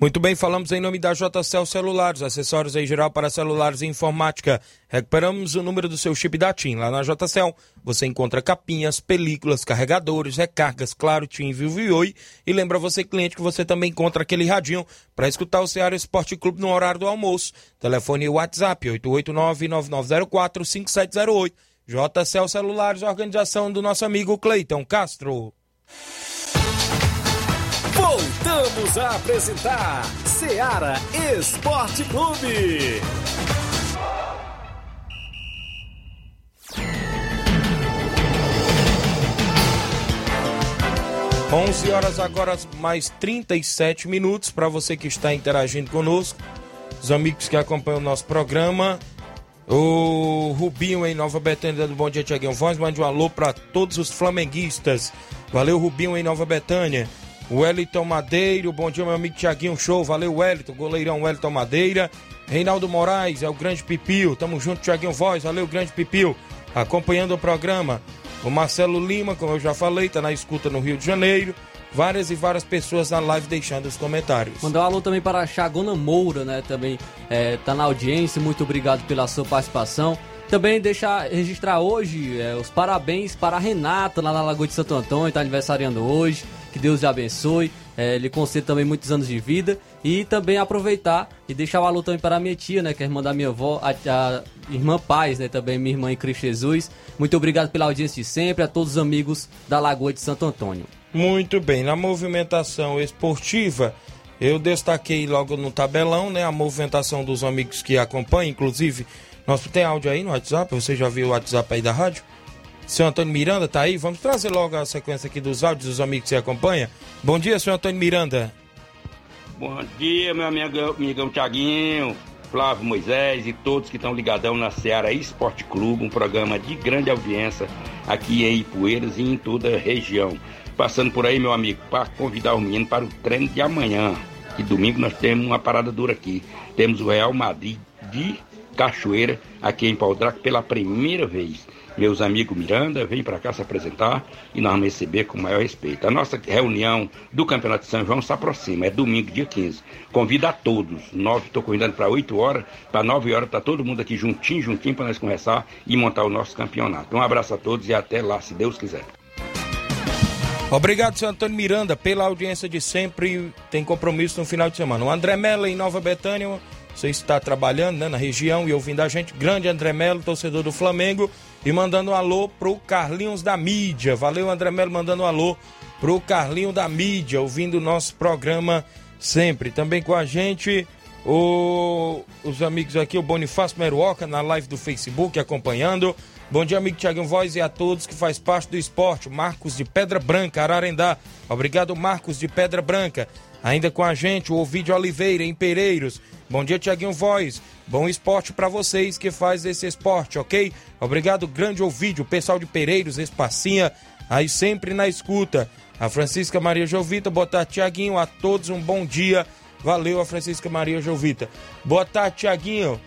Muito bem, falamos em nome da JCL Celulares, acessórios em geral para celulares e informática. Recuperamos o número do seu chip da TIM. Lá na JCL você encontra capinhas, películas, carregadores, recargas, claro, TIM, Vivo e Oi. E lembra você, cliente, que você também encontra aquele radinho para escutar o Ceará Esporte Clube no horário do almoço. Telefone e WhatsApp 889-9904-5708. JCL Celulares, organização do nosso amigo Cleiton Castro. Voltamos a apresentar Seara Esporte Clube. 11 horas agora, mais 37 minutos para você que está interagindo conosco, os amigos que acompanham o nosso programa. O Rubinho em Nova Betânia do Bom Dia Tiaguinho Voz, mande um alô para todos os flamenguistas. Valeu, Rubinho em Nova Betânia. Wellington Madeiro, bom dia, meu amigo Tiaguinho Show. Valeu, Wellington, goleirão Wellington Madeira. Reinaldo Moraes, é o grande Pipio. Tamo junto, Tiaguinho Voz. Valeu, grande Pipio. Acompanhando o programa. O Marcelo Lima, como eu já falei, tá na escuta no Rio de Janeiro. Várias e várias pessoas na live deixando os comentários. Mandar um alô também para a Chagona Moura, né? Também é, tá na audiência. Muito obrigado pela sua participação. Também deixar registrar hoje é, os parabéns para a Renata, lá na Lagoa de Santo Antônio, tá aniversariando hoje. Que Deus lhe abençoe. É, lhe conceda também muitos anos de vida. E também aproveitar e deixar o alô também para a minha tia, né? Que é irmã da minha avó, a, a irmã Paz, né? Também minha irmã em Cristo Jesus. Muito obrigado pela audiência de sempre, a todos os amigos da Lagoa de Santo Antônio. Muito bem, na movimentação esportiva, eu destaquei logo no tabelão, né, a movimentação dos amigos que acompanham, inclusive, nós tem áudio aí no WhatsApp, você já viu o WhatsApp aí da rádio? Senhor Antônio Miranda tá aí? Vamos trazer logo a sequência aqui dos áudios dos amigos que você acompanha. Bom dia, senhor Antônio Miranda. Bom dia, meu amigo, amigão Tiaguinho, Flávio Moisés e todos que estão ligadão na Seara Esporte Clube, um programa de grande audiência aqui em Ipueiras e em toda a região. Passando por aí, meu amigo, para convidar o menino para o treino de amanhã. Que domingo nós temos uma parada dura aqui. Temos o Real Madrid de Cachoeira aqui em Pau Draco pela primeira vez meus amigos Miranda, vem para cá se apresentar e nós vamos receber com o maior respeito. A nossa reunião do Campeonato de São João se aproxima, é domingo, dia 15. Convido a todos, nove, estou convidando para 8 horas, para 9 horas, está todo mundo aqui juntinho, juntinho, para nós conversar e montar o nosso campeonato. Um abraço a todos e até lá, se Deus quiser. Obrigado, senhor Antônio Miranda, pela audiência de sempre. Tem compromisso no final de semana. O André Mello, em Nova Betânia, você está trabalhando né, na região e ouvindo a gente. Grande André Melo, torcedor do Flamengo. E mandando um alô pro Carlinhos da Mídia. Valeu, André Melo, mandando um alô pro Carlinho da Mídia, ouvindo o nosso programa sempre. Também com a gente, o, os amigos aqui, o Bonifácio Meruoca, na live do Facebook, acompanhando. Bom dia, amigo Tiaguinho Voz e a todos que faz parte do esporte. Marcos de Pedra Branca, Ararendá. Obrigado, Marcos de Pedra Branca. Ainda com a gente, o Ovidio Oliveira, em Pereiros. Bom dia, Tiaguinho Voz. Bom esporte para vocês que faz esse esporte, ok? Obrigado, grande Ovidio, pessoal de Pereiros, Espacinha, aí sempre na escuta. A Francisca Maria Jovita, boa tarde, Tiaguinho. A todos um bom dia. Valeu, a Francisca Maria Jovita. Boa tarde, Tiaguinho.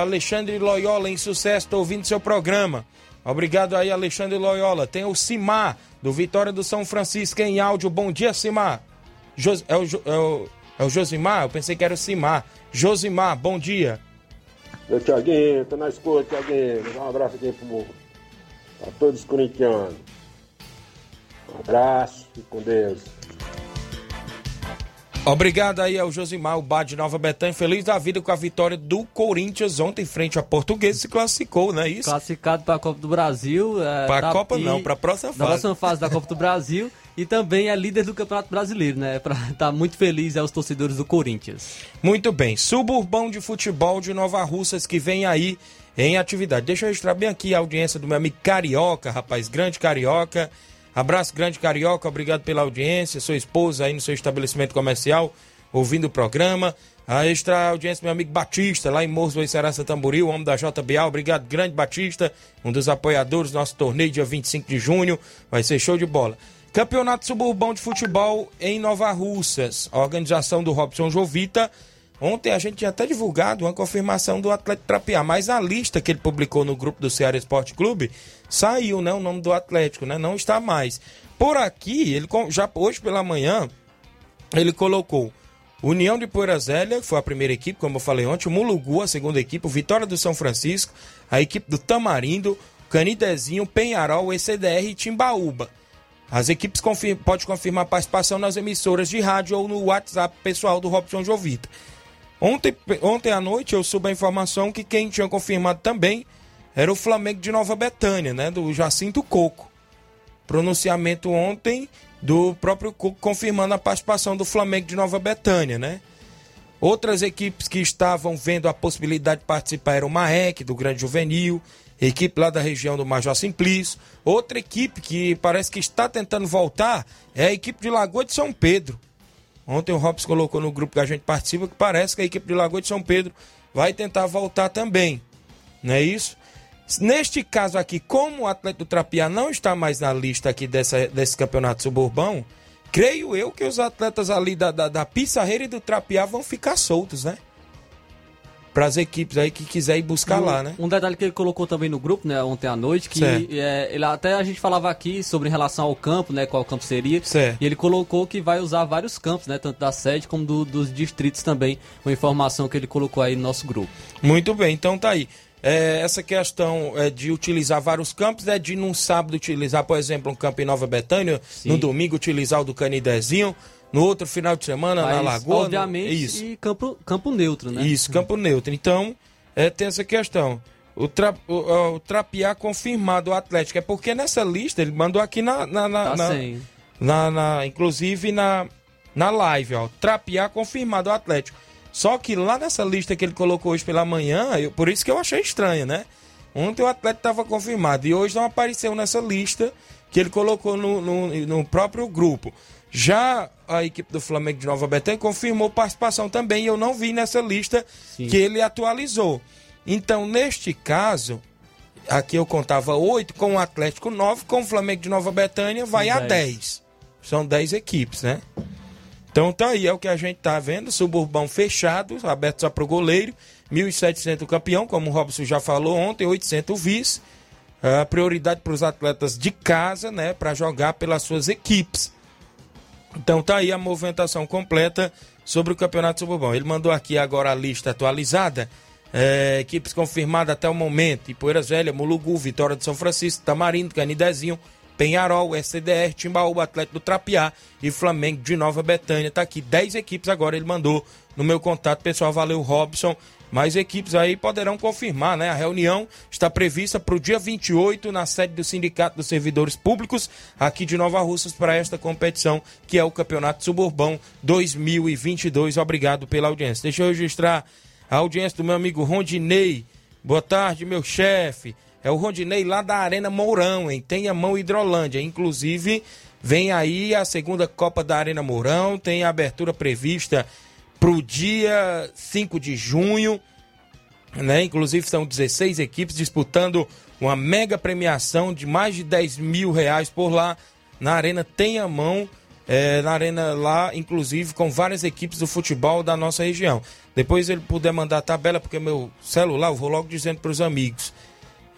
Alexandre Loyola, em sucesso, estou ouvindo seu programa. Obrigado aí, Alexandre Loyola. Tem o Simar, do Vitória do São Francisco, em áudio. Bom dia, Simar. Jos... É, o, é, o, é o Josimar? Eu pensei que era o Simar. Josimar, bom dia. Meu Tiaguinho, tô na escuta, Tiaguinho. Dá um abraço aqui pro, pra todos os corintianos. Um abraço, e com Deus. Obrigado aí ao Josimar, o Bar de Nova Betânia, feliz da vida com a vitória do Corinthians ontem frente a Português, se classificou, não é isso? Classificado para a Copa do Brasil. É, para a tá, Copa não, para a próxima fase. Na próxima fase da Copa do Brasil e também é líder do Campeonato Brasileiro, né? Para estar tá muito feliz aos torcedores do Corinthians. Muito bem, Suburbão de Futebol de Nova Russas que vem aí em atividade. Deixa eu registrar bem aqui a audiência do meu amigo Carioca, rapaz, grande Carioca. Abraço grande Carioca, obrigado pela audiência, sua esposa aí no seu estabelecimento comercial, ouvindo o programa. A extra audiência, meu amigo Batista, lá em Morros do Serança Tamboril, homem da JBA. Obrigado, grande Batista, um dos apoiadores do nosso torneio, dia 25 de junho. Vai ser show de bola. Campeonato Suburbão de Futebol em Nova Russas. A organização do Robson Jovita. Ontem a gente tinha até divulgado uma confirmação do Atlético Trapiá, mas a lista que ele publicou no grupo do Ceará Esporte Clube saiu, né? O nome do Atlético, né? Não está mais. Por aqui, ele já hoje pela manhã, ele colocou União de Poeira Zélia, foi a primeira equipe, como eu falei ontem, o Mulugu, a segunda equipe, o Vitória do São Francisco, a equipe do Tamarindo, Canidezinho, Penharol, ECDR e Timbaúba. As equipes confirma, podem confirmar participação nas emissoras de rádio ou no WhatsApp pessoal do Robson Jovita. Ontem, ontem à noite eu soube a informação que quem tinha confirmado também era o Flamengo de Nova Betânia, né? Do Jacinto Coco. Pronunciamento ontem do próprio Coco confirmando a participação do Flamengo de Nova Betânia, né? Outras equipes que estavam vendo a possibilidade de participar eram o Maek, do Grande Juvenil, equipe lá da região do Major Simplício. Outra equipe que parece que está tentando voltar é a equipe de Lagoa de São Pedro. Ontem o Robson colocou no grupo que a gente participa que parece que a equipe de Lagoa de São Pedro vai tentar voltar também. Não é isso? Neste caso aqui, como o atleta do Trapiá não está mais na lista aqui dessa, desse campeonato suburbão, creio eu que os atletas ali da, da, da Pissarreira e do Trapiá vão ficar soltos, né? Para as equipes aí que quiser ir buscar um, lá, né? Um detalhe que ele colocou também no grupo, né, ontem à noite, que é, ele até a gente falava aqui sobre em relação ao campo, né, qual campo seria. Certo. E ele colocou que vai usar vários campos, né, tanto da sede como do, dos distritos também, uma informação que ele colocou aí no nosso grupo. Muito bem, então tá aí. É, essa questão é, de utilizar vários campos, é de num sábado utilizar, por exemplo, um campo em Nova Betânia, Sim. no domingo utilizar o do Canidezinho, no outro final de semana Mas, na Lagoa. Obviamente, no... isso. e campo, campo neutro, né? Isso, campo neutro. Então, é, tem essa questão. O, tra, o, o Trapiá confirmado o Atlético. É porque nessa lista ele mandou aqui na. na, na, tá na, na, inclusive na, na live, ó. Trapiá confirmado o Atlético. Só que lá nessa lista que ele colocou hoje pela manhã, eu, por isso que eu achei estranho, né? Ontem o atleta estava confirmado e hoje não apareceu nessa lista que ele colocou no, no, no próprio grupo. Já a equipe do Flamengo de Nova Betânia confirmou participação também e eu não vi nessa lista Sim. que ele atualizou. Então, neste caso, aqui eu contava oito, com o Atlético nove, com o Flamengo de Nova Betânia vai São a dez. São dez equipes, né? Então tá aí, é o que a gente tá vendo. Suburbão fechado, aberto só pro goleiro. 1.700 o campeão, como o Robson já falou ontem, 800 o vice. A prioridade para os atletas de casa, né? Para jogar pelas suas equipes. Então tá aí a movimentação completa sobre o Campeonato Suburbão. Ele mandou aqui agora a lista atualizada. É, equipes confirmadas até o momento: Ipoeiras Velha, Mulugu, Vitória de São Francisco, Tamarindo, Canidezinho, Penharol, SCDR, Timbaúba, Atlético do Trapiá e Flamengo de Nova Betânia. Tá aqui 10 equipes agora, ele mandou no meu contato pessoal. Valeu, Robson. Mais equipes aí poderão confirmar, né? A reunião está prevista para o dia 28 na sede do Sindicato dos Servidores Públicos aqui de Nova Russas para esta competição que é o Campeonato Suburbão 2022. Obrigado pela audiência. Deixa eu registrar a audiência do meu amigo Rondinei. Boa tarde, meu chefe. É o Rondinei lá da Arena Mourão, em Tenhamão, Hidrolândia. Inclusive, vem aí a segunda Copa da Arena Mourão, tem a abertura prevista para o dia 5 de junho. Né? Inclusive, são 16 equipes disputando uma mega premiação de mais de 10 mil reais por lá na Arena Tenhamão. É, na arena lá, inclusive com várias equipes do futebol da nossa região. Depois ele puder mandar a tabela, porque meu celular, eu vou logo dizendo para os amigos.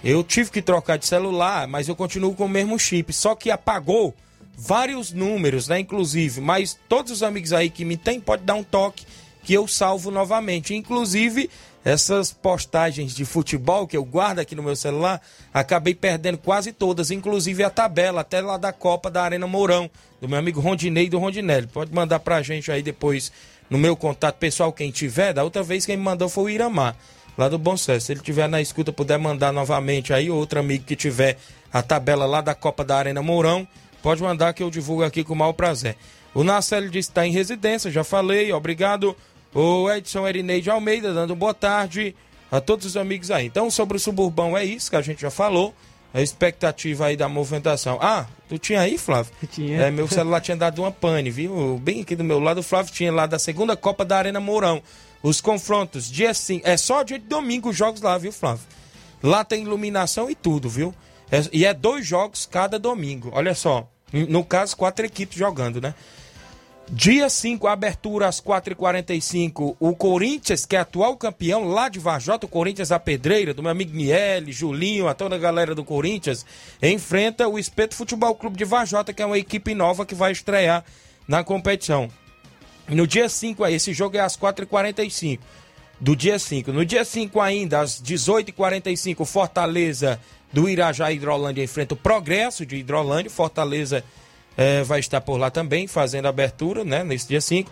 Eu tive que trocar de celular, mas eu continuo com o mesmo chip. Só que apagou vários números, né? Inclusive, mas todos os amigos aí que me tem, pode dar um toque que eu salvo novamente. Inclusive, essas postagens de futebol que eu guardo aqui no meu celular, acabei perdendo quase todas, inclusive a tabela, até lá da Copa da Arena Mourão, do meu amigo Rondinei do Rondinelli. Pode mandar pra gente aí depois no meu contato pessoal, quem tiver. Da outra vez quem me mandou foi o Iramar, lá do Bom Sucesso. Se ele tiver na escuta, puder mandar novamente aí, outro amigo que tiver a tabela lá da Copa da Arena Mourão, pode mandar que eu divulgo aqui com o maior prazer. O Narcélio disse que está em residência, já falei, obrigado. O Edson Erineide Almeida dando boa tarde a todos os amigos aí. Então, sobre o suburbão é isso que a gente já falou. A expectativa aí da movimentação. Ah, tu tinha aí, Flávio? Tinha. É, meu celular tinha dado uma pane, viu? Bem aqui do meu lado, o Flávio tinha lá da segunda Copa da Arena Mourão. Os confrontos, dia 5. É só dia de domingo os jogos lá, viu, Flávio? Lá tem iluminação e tudo, viu? É- e é dois jogos cada domingo. Olha só. No caso, quatro equipes jogando, né? Dia 5, abertura às 4h45. O Corinthians, que é atual campeão lá de Vajota, o Corinthians a Pedreira, do meu amigo Miele, Julinho, a toda a galera do Corinthians, enfrenta o Espeto Futebol Clube de Vajota, que é uma equipe nova que vai estrear na competição. No dia 5, aí, esse jogo é às 4h45 do dia 5. No dia 5 ainda, às 18h45, Fortaleza do Irajá Hidrolândia enfrenta o Progresso de Hidrolândia. Fortaleza eh, vai estar por lá também, fazendo abertura, né, nesse dia 5.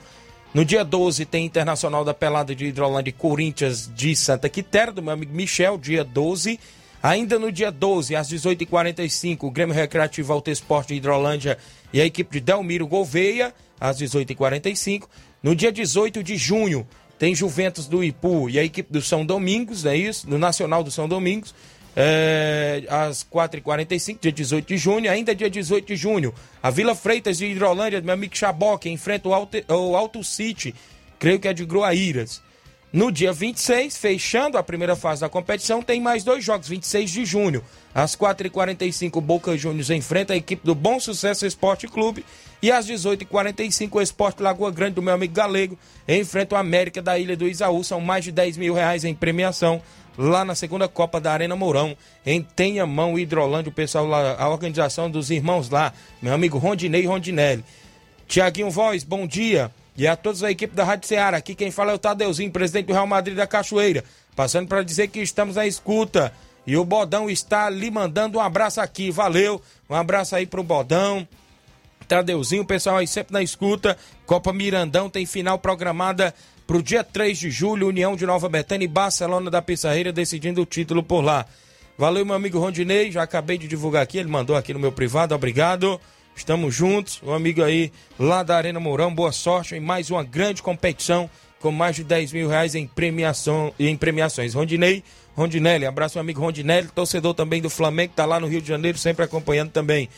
No dia 12 tem Internacional da Pelada de Hidrolândia e Corinthians de Santa Quitéria, do meu amigo Michel, dia 12. Ainda no dia 12, às 18h45, o Grêmio Recreativo Alto Esporte de Hidrolândia e a equipe de Delmiro Gouveia, às 18h45. No dia 18 de junho, tem Juventus do Ipu e a equipe do São Domingos, não é isso? No Nacional do São Domingos, é, às 4h45, dia 18 de junho. Ainda dia 18 de junho, a Vila Freitas de Hidrolândia, do meu amigo Chabó, que enfrenta o Alto, o Alto City, creio que é de Groaíras. No dia 26, fechando a primeira fase da competição, tem mais dois jogos, 26 de junho. Às 4h45, o Boca Juniors enfrenta a equipe do Bom Sucesso Esporte Clube. E às 18h45, o Esporte Lagoa Grande, do meu amigo Galego, enfrenta o América da Ilha do Isaú. São mais de 10 mil reais em premiação lá na segunda Copa da Arena Mourão, em Tenhamão, Hidrolândia. O pessoal lá, a organização dos irmãos lá, meu amigo Rondinei Rondinelli. Tiaguinho Voz, bom dia. E a todos a equipe da Rádio Ceará. Aqui quem fala é o Tadeuzinho, presidente do Real Madrid da Cachoeira. Passando para dizer que estamos na escuta. E o Bodão está lhe mandando um abraço aqui. Valeu. Um abraço aí pro Bodão. Tadeuzinho, pessoal aí sempre na escuta. Copa Mirandão tem final programada pro dia 3 de julho. União de Nova Betânia e Barcelona da Pissarreira decidindo o título por lá. Valeu, meu amigo Rondinei. Já acabei de divulgar aqui. Ele mandou aqui no meu privado. Obrigado. Estamos juntos. O amigo aí lá da Arena Mourão. Boa sorte em mais uma grande competição com mais de 10 mil reais em, premiação, em premiações. Rondinei, Rondinelli, abraço meu amigo Rondinelli, torcedor também do Flamengo, tá lá no Rio de Janeiro, sempre acompanhando também.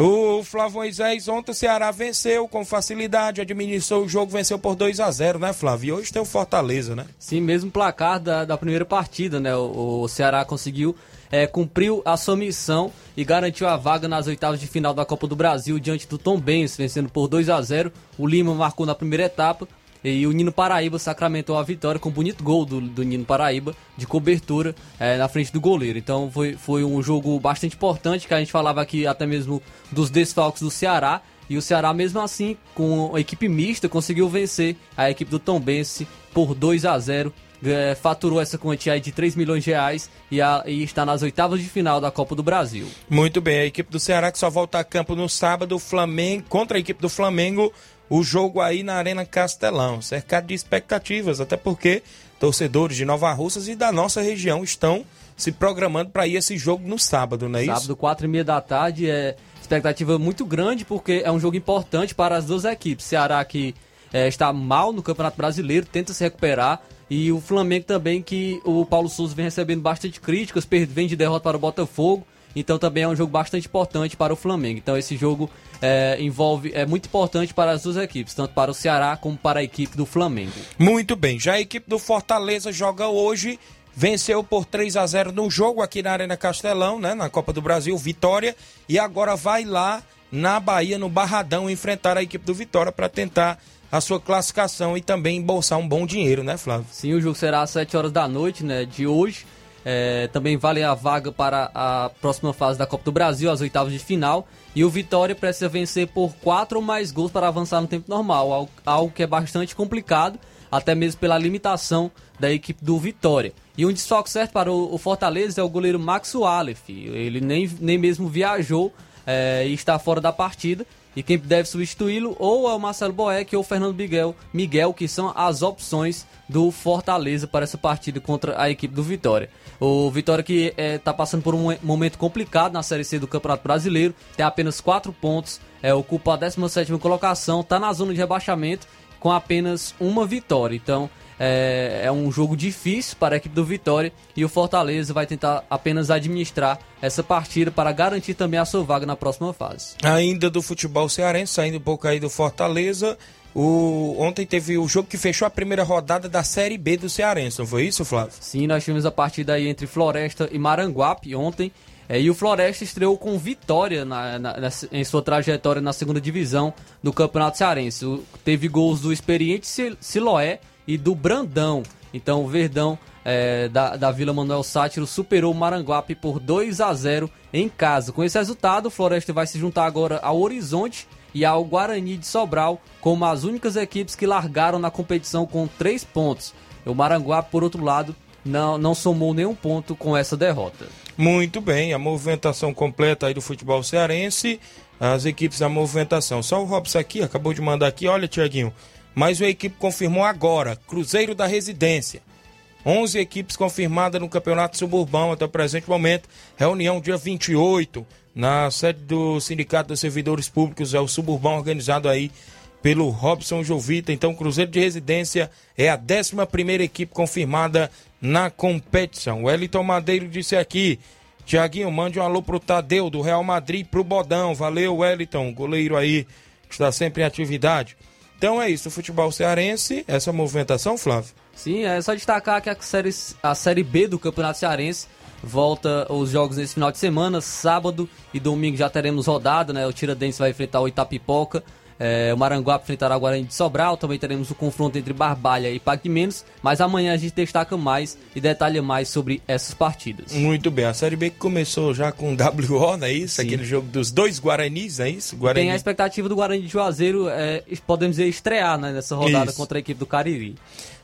O Flávio Moisés, ontem o Ceará venceu com facilidade, administrou o jogo, venceu por 2 a 0 né, Flávio? E hoje tem o Fortaleza, né? Sim, mesmo placar da, da primeira partida, né? O, o Ceará conseguiu, é, cumpriu a sua missão e garantiu a vaga nas oitavas de final da Copa do Brasil diante do Tom Benz, vencendo por 2 a 0 O Lima marcou na primeira etapa e o Nino Paraíba sacramentou a vitória com um bonito gol do, do Nino Paraíba de cobertura é, na frente do goleiro. Então foi, foi um jogo bastante importante que a gente falava aqui até mesmo dos desfalques do Ceará. E o Ceará, mesmo assim, com a equipe mista, conseguiu vencer a equipe do Tombense por 2 a 0 é, faturou essa quantia de 3 milhões de reais e, a, e, está nas oitavas de final da Copa do Brasil. Muito bem, a equipe do Ceará que só volta a campo no sábado, Flamengo contra a equipe do Flamengo o jogo aí na Arena Castelão, cercado de expectativas, até porque torcedores de Nova Russas e da nossa região estão se programando para ir esse jogo no sábado, não é sábado, isso? Sábado, quatro e meia da tarde, é expectativa muito grande porque é um jogo importante para as duas equipes. Ceará que é, está mal no Campeonato Brasileiro, tenta se recuperar. E o Flamengo também, que o Paulo Souza vem recebendo bastante críticas, vem de derrota para o Botafogo. Então também é um jogo bastante importante para o Flamengo. Então esse jogo é, envolve é muito importante para as duas equipes, tanto para o Ceará como para a equipe do Flamengo. Muito bem. Já a equipe do Fortaleza joga hoje. Venceu por 3 a 0 no jogo aqui na Arena Castelão, né, na Copa do Brasil, Vitória, e agora vai lá na Bahia, no Barradão, enfrentar a equipe do Vitória para tentar a sua classificação e também embolsar um bom dinheiro, né, Flávio? Sim, o jogo será às 7 horas da noite, né, de hoje. É, também vale a vaga para a próxima fase da Copa do Brasil, as oitavas de final. E o Vitória precisa vencer por quatro ou mais gols para avançar no tempo normal, algo, que é bastante complicado, até mesmo pela limitação da equipe do Vitória. E um desfoque certo para o, o Fortaleza é o goleiro Max Walef. Ele nem, nem mesmo viajou é, e está fora da partida. E quem deve substituí-lo ou é o Marcelo Boeck ou o Fernando Miguel, Miguel, que são as opções do Fortaleza para essa partida contra a equipe do Vitória. O Vitória que está é, tá passando por um momento complicado na Série C do Campeonato Brasileiro, tem apenas 4 pontos, é, ocupa a 17ª colocação, está na zona de rebaixamento com apenas uma vitória. Então é, é, um jogo difícil para a equipe do Vitória e o Fortaleza vai tentar apenas administrar essa partida para garantir também a sua vaga na próxima fase. Ainda do futebol cearense, saindo um pouco aí do Fortaleza, o, ontem teve o jogo que fechou a primeira rodada da Série B do Cearense, não foi isso, Flávio? Sim, nós tivemos a partida aí entre Floresta e Maranguape ontem. É, e o Floresta estreou com vitória na, na, em sua trajetória na segunda divisão do Campeonato Cearense. O, teve gols do experiente Siloé e do Brandão. Então o Verdão é, da, da Vila Manuel Sátiro superou o Maranguape por 2 a 0 em casa. Com esse resultado, o Floresta vai se juntar agora ao Horizonte e ao Guarani de Sobral como as únicas equipes que largaram na competição com 3 pontos. O Maranguape, por outro lado, não, não somou nenhum ponto com essa derrota. Muito bem, a movimentação completa aí do futebol cearense, as equipes da movimentação. Só o Robson aqui acabou de mandar aqui, olha, Tiaguinho, mas a equipe confirmou agora, Cruzeiro da Residência. 11 equipes confirmadas no Campeonato Suburbão até o presente momento. Reunião dia 28, na sede do Sindicato dos Servidores Públicos, é o Suburbão organizado aí pelo Robson Jovita. Então, Cruzeiro de Residência é a 11 equipe confirmada na competição. O Elton Madeiro disse aqui. Tiaguinho, mande um alô pro Tadeu do Real Madrid pro Bodão. Valeu, Wellington, goleiro aí, que está sempre em atividade. Então é isso, o futebol cearense, essa movimentação, Flávio? Sim, é só destacar que a série, a série B do Campeonato Cearense volta os jogos nesse final de semana, sábado e domingo já teremos rodada, né? O Tiradentes vai enfrentar o Itapipoca, é, o Maranguape enfrentará o Guarani de Sobral. Também teremos o confronto entre Barbalha e Pague Menos. Mas amanhã a gente destaca mais e detalha mais sobre essas partidas. Muito bem. A Série B que começou já com WO, não é isso? Sim. Aquele jogo dos dois Guaranis, não é isso? Guarani... Tem a expectativa do Guarani de Juazeiro, é, podemos dizer, estrear né, nessa rodada isso. contra a equipe do Cariri.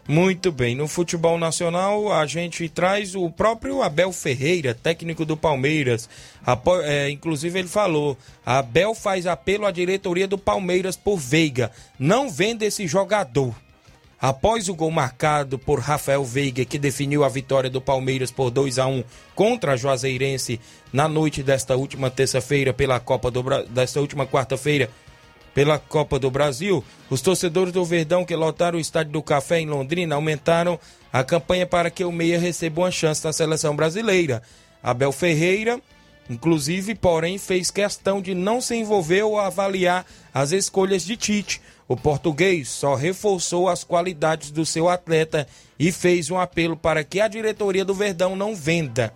Muito bem. No futebol nacional, a gente traz o próprio Abel Ferreira, técnico do Palmeiras. Apo... É, inclusive, ele falou: Abel faz apelo à diretoria do Palmeiras por Veiga. Não venda esse jogador. Após o gol marcado por Rafael Veiga, que definiu a vitória do Palmeiras por 2 a 1 contra a Juazeirense na noite desta última terça-feira pela Copa do desta última quarta-feira pela Copa do Brasil, os torcedores do Verdão que lotaram o Estádio do Café em Londrina aumentaram a campanha para que o Meia receba uma chance na seleção brasileira. Abel Ferreira, inclusive, porém, fez questão de não se envolver ou avaliar as escolhas de Tite. O português só reforçou as qualidades do seu atleta e fez um apelo para que a diretoria do Verdão não venda.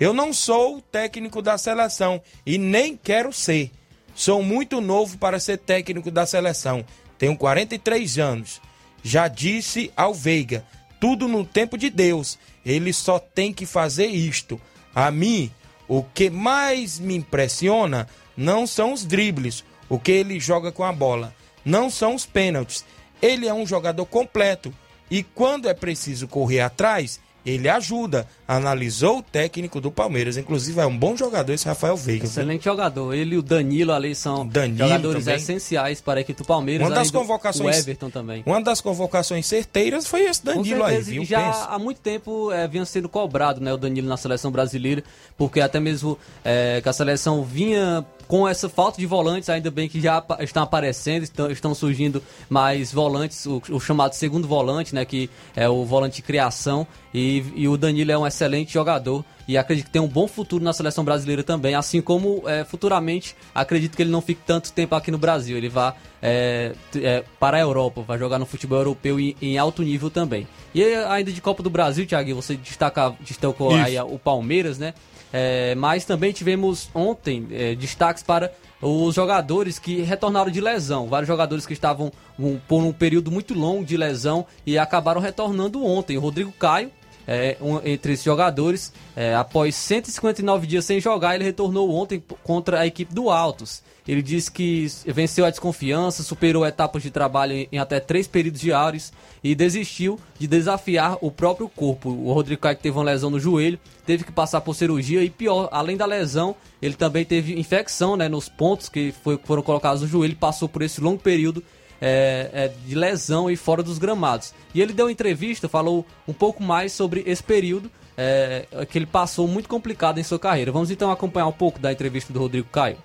Eu não sou técnico da seleção e nem quero ser. Sou muito novo para ser técnico da seleção. Tenho 43 anos. Já disse ao Veiga, tudo no tempo de Deus. Ele só tem que fazer isto. A mim, o que mais me impressiona não são os dribles, o que ele joga com a bola, não são os pênaltis. Ele é um jogador completo e quando é preciso correr atrás, ele ajuda. Analisou o técnico do Palmeiras. Inclusive, é um bom jogador esse Rafael Veiga. Excelente viu? jogador. Ele e o Danilo ali são Danilo jogadores também. essenciais para a equipe do Palmeiras. Uma das convocações. O Everton também. Uma das convocações certeiras foi esse Danilo aí, viu? Já Penso. há muito tempo é, vinha sendo cobrado né, o Danilo na seleção brasileira, porque até mesmo é, que a seleção vinha com essa falta de volantes, ainda bem que já estão aparecendo, estão, estão surgindo mais volantes, o, o, chamado segundo volante, né, que é o volante de criação, e, e, o Danilo é um excelente jogador e acredito que tem um bom futuro na seleção brasileira também, assim como é, futuramente acredito que ele não fique tanto tempo aqui no Brasil, ele vai é, é, para a Europa, vai jogar no futebol europeu em, em, alto nível também. E ainda de Copa do Brasil, Thiago, você destaca, destacou Isso. aí o Palmeiras, né? É, mas também tivemos ontem é, destaques para os jogadores que retornaram de lesão. Vários jogadores que estavam um, por um período muito longo de lesão e acabaram retornando ontem. O Rodrigo Caio, é, um, entre esses jogadores, é, após 159 dias sem jogar, ele retornou ontem contra a equipe do Altos. Ele disse que venceu a desconfiança, superou etapas de trabalho em até três períodos diários e desistiu de desafiar o próprio corpo. O Rodrigo Caio teve uma lesão no joelho, teve que passar por cirurgia e pior, além da lesão, ele também teve infecção né, nos pontos que foi, foram colocados no joelho, passou por esse longo período é, é, de lesão e fora dos gramados. E ele deu entrevista, falou um pouco mais sobre esse período é, que ele passou muito complicado em sua carreira. Vamos então acompanhar um pouco da entrevista do Rodrigo Caio.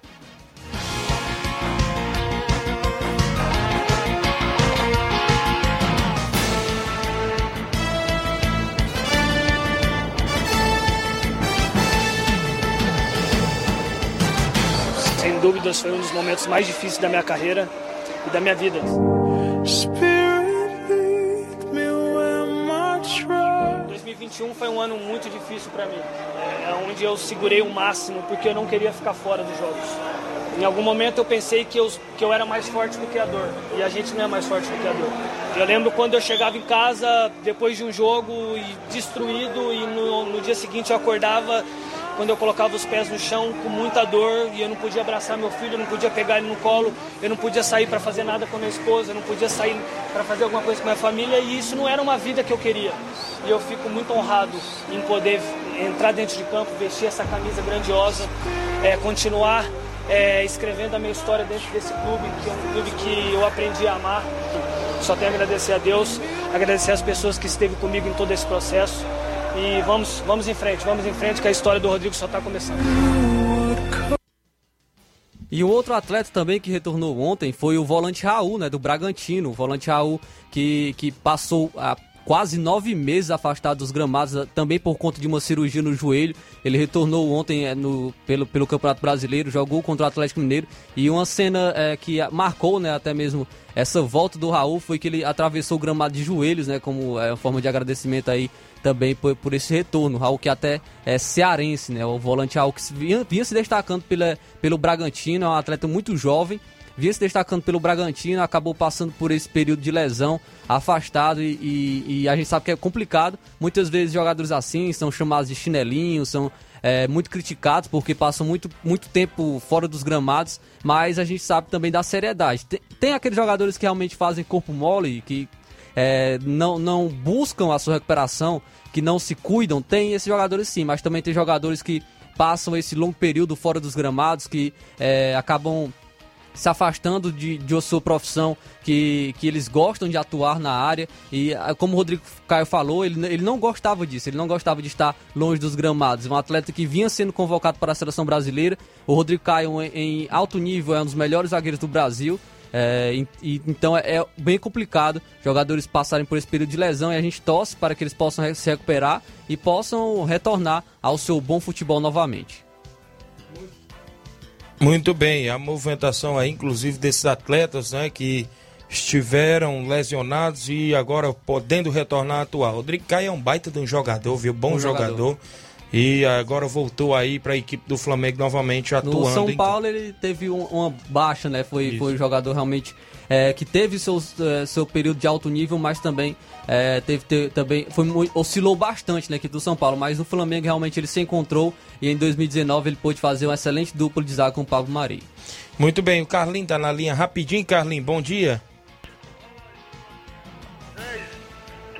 dúvidas, foi um dos momentos mais difíceis da minha carreira da minha vida. 2021 foi um ano muito difícil para mim, é onde eu segurei o máximo porque eu não queria ficar fora dos jogos. Em algum momento eu pensei que eu, que eu era mais forte do que a dor e a gente não é mais forte do que a dor. Eu lembro quando eu chegava em casa depois de um jogo e destruído e no, no dia seguinte eu acordava quando eu colocava os pés no chão com muita dor e eu não podia abraçar meu filho, eu não podia pegar ele no colo, eu não podia sair para fazer nada com a minha esposa, eu não podia sair para fazer alguma coisa com a minha família e isso não era uma vida que eu queria. E eu fico muito honrado em poder entrar dentro de campo, vestir essa camisa grandiosa, é, continuar é, escrevendo a minha história dentro desse clube, que é um clube que eu aprendi a amar. Só tenho a agradecer a Deus, agradecer as pessoas que esteve comigo em todo esse processo. E vamos, vamos em frente, vamos em frente, que a história do Rodrigo só está começando. E o outro atleta também que retornou ontem foi o volante Raul, né, do Bragantino. O volante Raul que, que passou a quase nove meses afastado dos gramados, também por conta de uma cirurgia no joelho. Ele retornou ontem é, no, pelo, pelo Campeonato Brasileiro, jogou contra o Atlético Mineiro. E uma cena é, que marcou né, até mesmo essa volta do Raul foi que ele atravessou o gramado de joelhos, né, como é, forma de agradecimento aí também por, por esse retorno. Raul que até é cearense, né, o volante Raul que vinha, vinha se destacando pela, pelo Bragantino, é um atleta muito jovem vinha se destacando pelo Bragantino, acabou passando por esse período de lesão, afastado e, e, e, a gente sabe que é complicado. Muitas vezes jogadores assim são chamados de chinelinhos, são é, muito criticados porque passam muito, muito tempo fora dos gramados, mas a gente sabe também da seriedade. Tem, tem aqueles jogadores que realmente fazem corpo mole, que é, não, não buscam a sua recuperação, que não se cuidam, tem esses jogadores sim, mas também tem jogadores que passam esse longo período fora dos gramados, que é, acabam se afastando de, de sua profissão, que, que eles gostam de atuar na área. E ah, como o Rodrigo Caio falou, ele, ele não gostava disso, ele não gostava de estar longe dos gramados. Um atleta que vinha sendo convocado para a seleção brasileira. O Rodrigo Caio, em, em alto nível, é um dos melhores zagueiros do Brasil. É, e, então é, é, bem complicado jogadores passarem por esse período de lesão e a gente torce para que eles possam se recuperar e possam retornar ao seu bom futebol novamente. Muito bem, a movimentação aí, inclusive desses atletas, né, que estiveram lesionados e agora podendo retornar a atuar. Rodrigo Caio é um baita de um jogador, viu? Bom, jogador. jogador. E agora voltou aí para a equipe do Flamengo novamente atuando. No São Paulo ele teve um, uma baixa, né? Foi, foi um jogador realmente é, que teve seus, é, seu período de alto nível, mas também é, teve, teve, também foi oscilou bastante na equipe do São Paulo. Mas no Flamengo realmente ele se encontrou e em 2019 ele pôde fazer uma excelente dupla de zaga com o Pablo Mari. Muito bem, o Carlinho tá na linha rapidinho, Carlinho. Bom dia.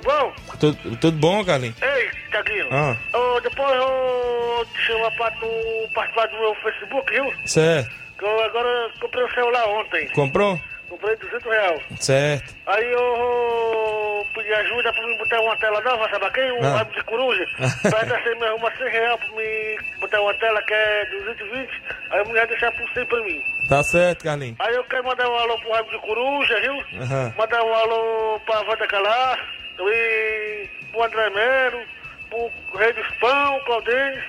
bom? Tudo, tudo bom, Carlinhos? Ei, Taguinho. Ah. Oh, depois eu te chamar pra tu participar do meu Facebook, viu? Certo. Que eu agora comprei o celular ontem. Comprou? Comprei 200 reais. Certo. Aí eu pedi ajuda pra me botar uma tela nova, sabe aqui? Um ah. rabo de coruja. pra você me arrumar 100 reais pra me botar uma tela que é 220. Aí a mulher deixar por 100 pra mim. Tá certo, Carlinhos. Aí eu quero mandar um alô pro rabo de coruja, viu? Uhum. Mandar um alô pra Wanda Calar e pro André Mero, pro Rei dos Pão, Claudênis,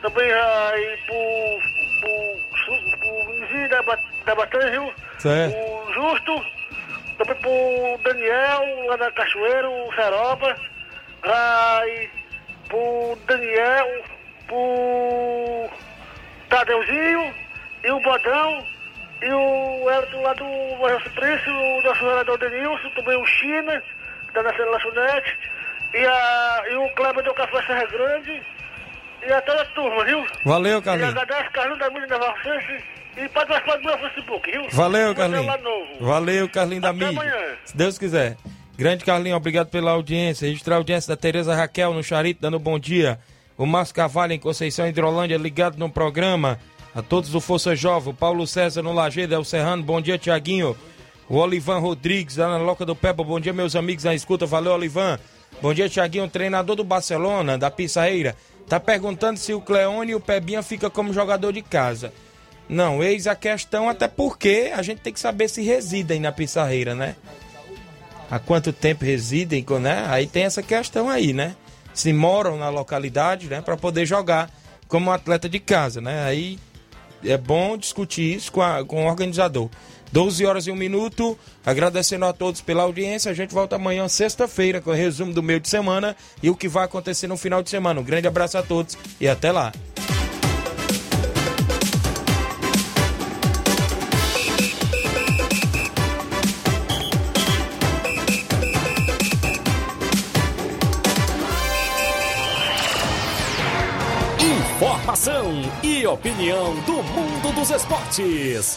também aí pro, vizinho da, da? Certo. O Justo, também pro Daniel, lá da Cachoeira, o Seroba, aí pro Daniel, pro Tadeuzinho e o Bodão. E o Elton lá do Marcelo Príncipe, o nosso vereador Denilson, também o China, da Nascendo Lanchonete, e, a, e o Kleber do Café Serra Grande, e a toda a turma, viu? Valeu, Carlinhos. E agradeço Carlinhos da Mídia da Valsense e pode participar do meu Facebook, viu? Valeu, Carlinhos. Valeu, Carlinhos da Mídia. amanhã. Se Deus quiser. Grande Carlinhos, obrigado pela audiência. Registrar a audiência da Tereza Raquel no Charito, dando bom dia. O Márcio Cavalho em Conceição Hidrolândia, ligado no programa. A todos do Força Jovem, o Paulo César no Lajeado, El Serrano, bom dia, Tiaguinho. O Olivan Rodrigues, lá na Loca do Peba. Bom dia, meus amigos na escuta. Valeu, Olivan. Bom dia, Tiaguinho, treinador do Barcelona, da Pissarreira. Tá perguntando se o Cleone e o Pebinha fica como jogador de casa. Não, eis a questão, até porque a gente tem que saber se residem na Pissarreira, né? Há quanto tempo residem, né? Aí tem essa questão aí, né? Se moram na localidade, né? Para poder jogar como atleta de casa, né? Aí é bom discutir isso com, a, com o organizador. 12 horas e um minuto. Agradecendo a todos pela audiência. A gente volta amanhã, sexta-feira, com o resumo do meio de semana e o que vai acontecer no final de semana. Um grande abraço a todos e até lá. Informação e opinião do mundo dos esportes.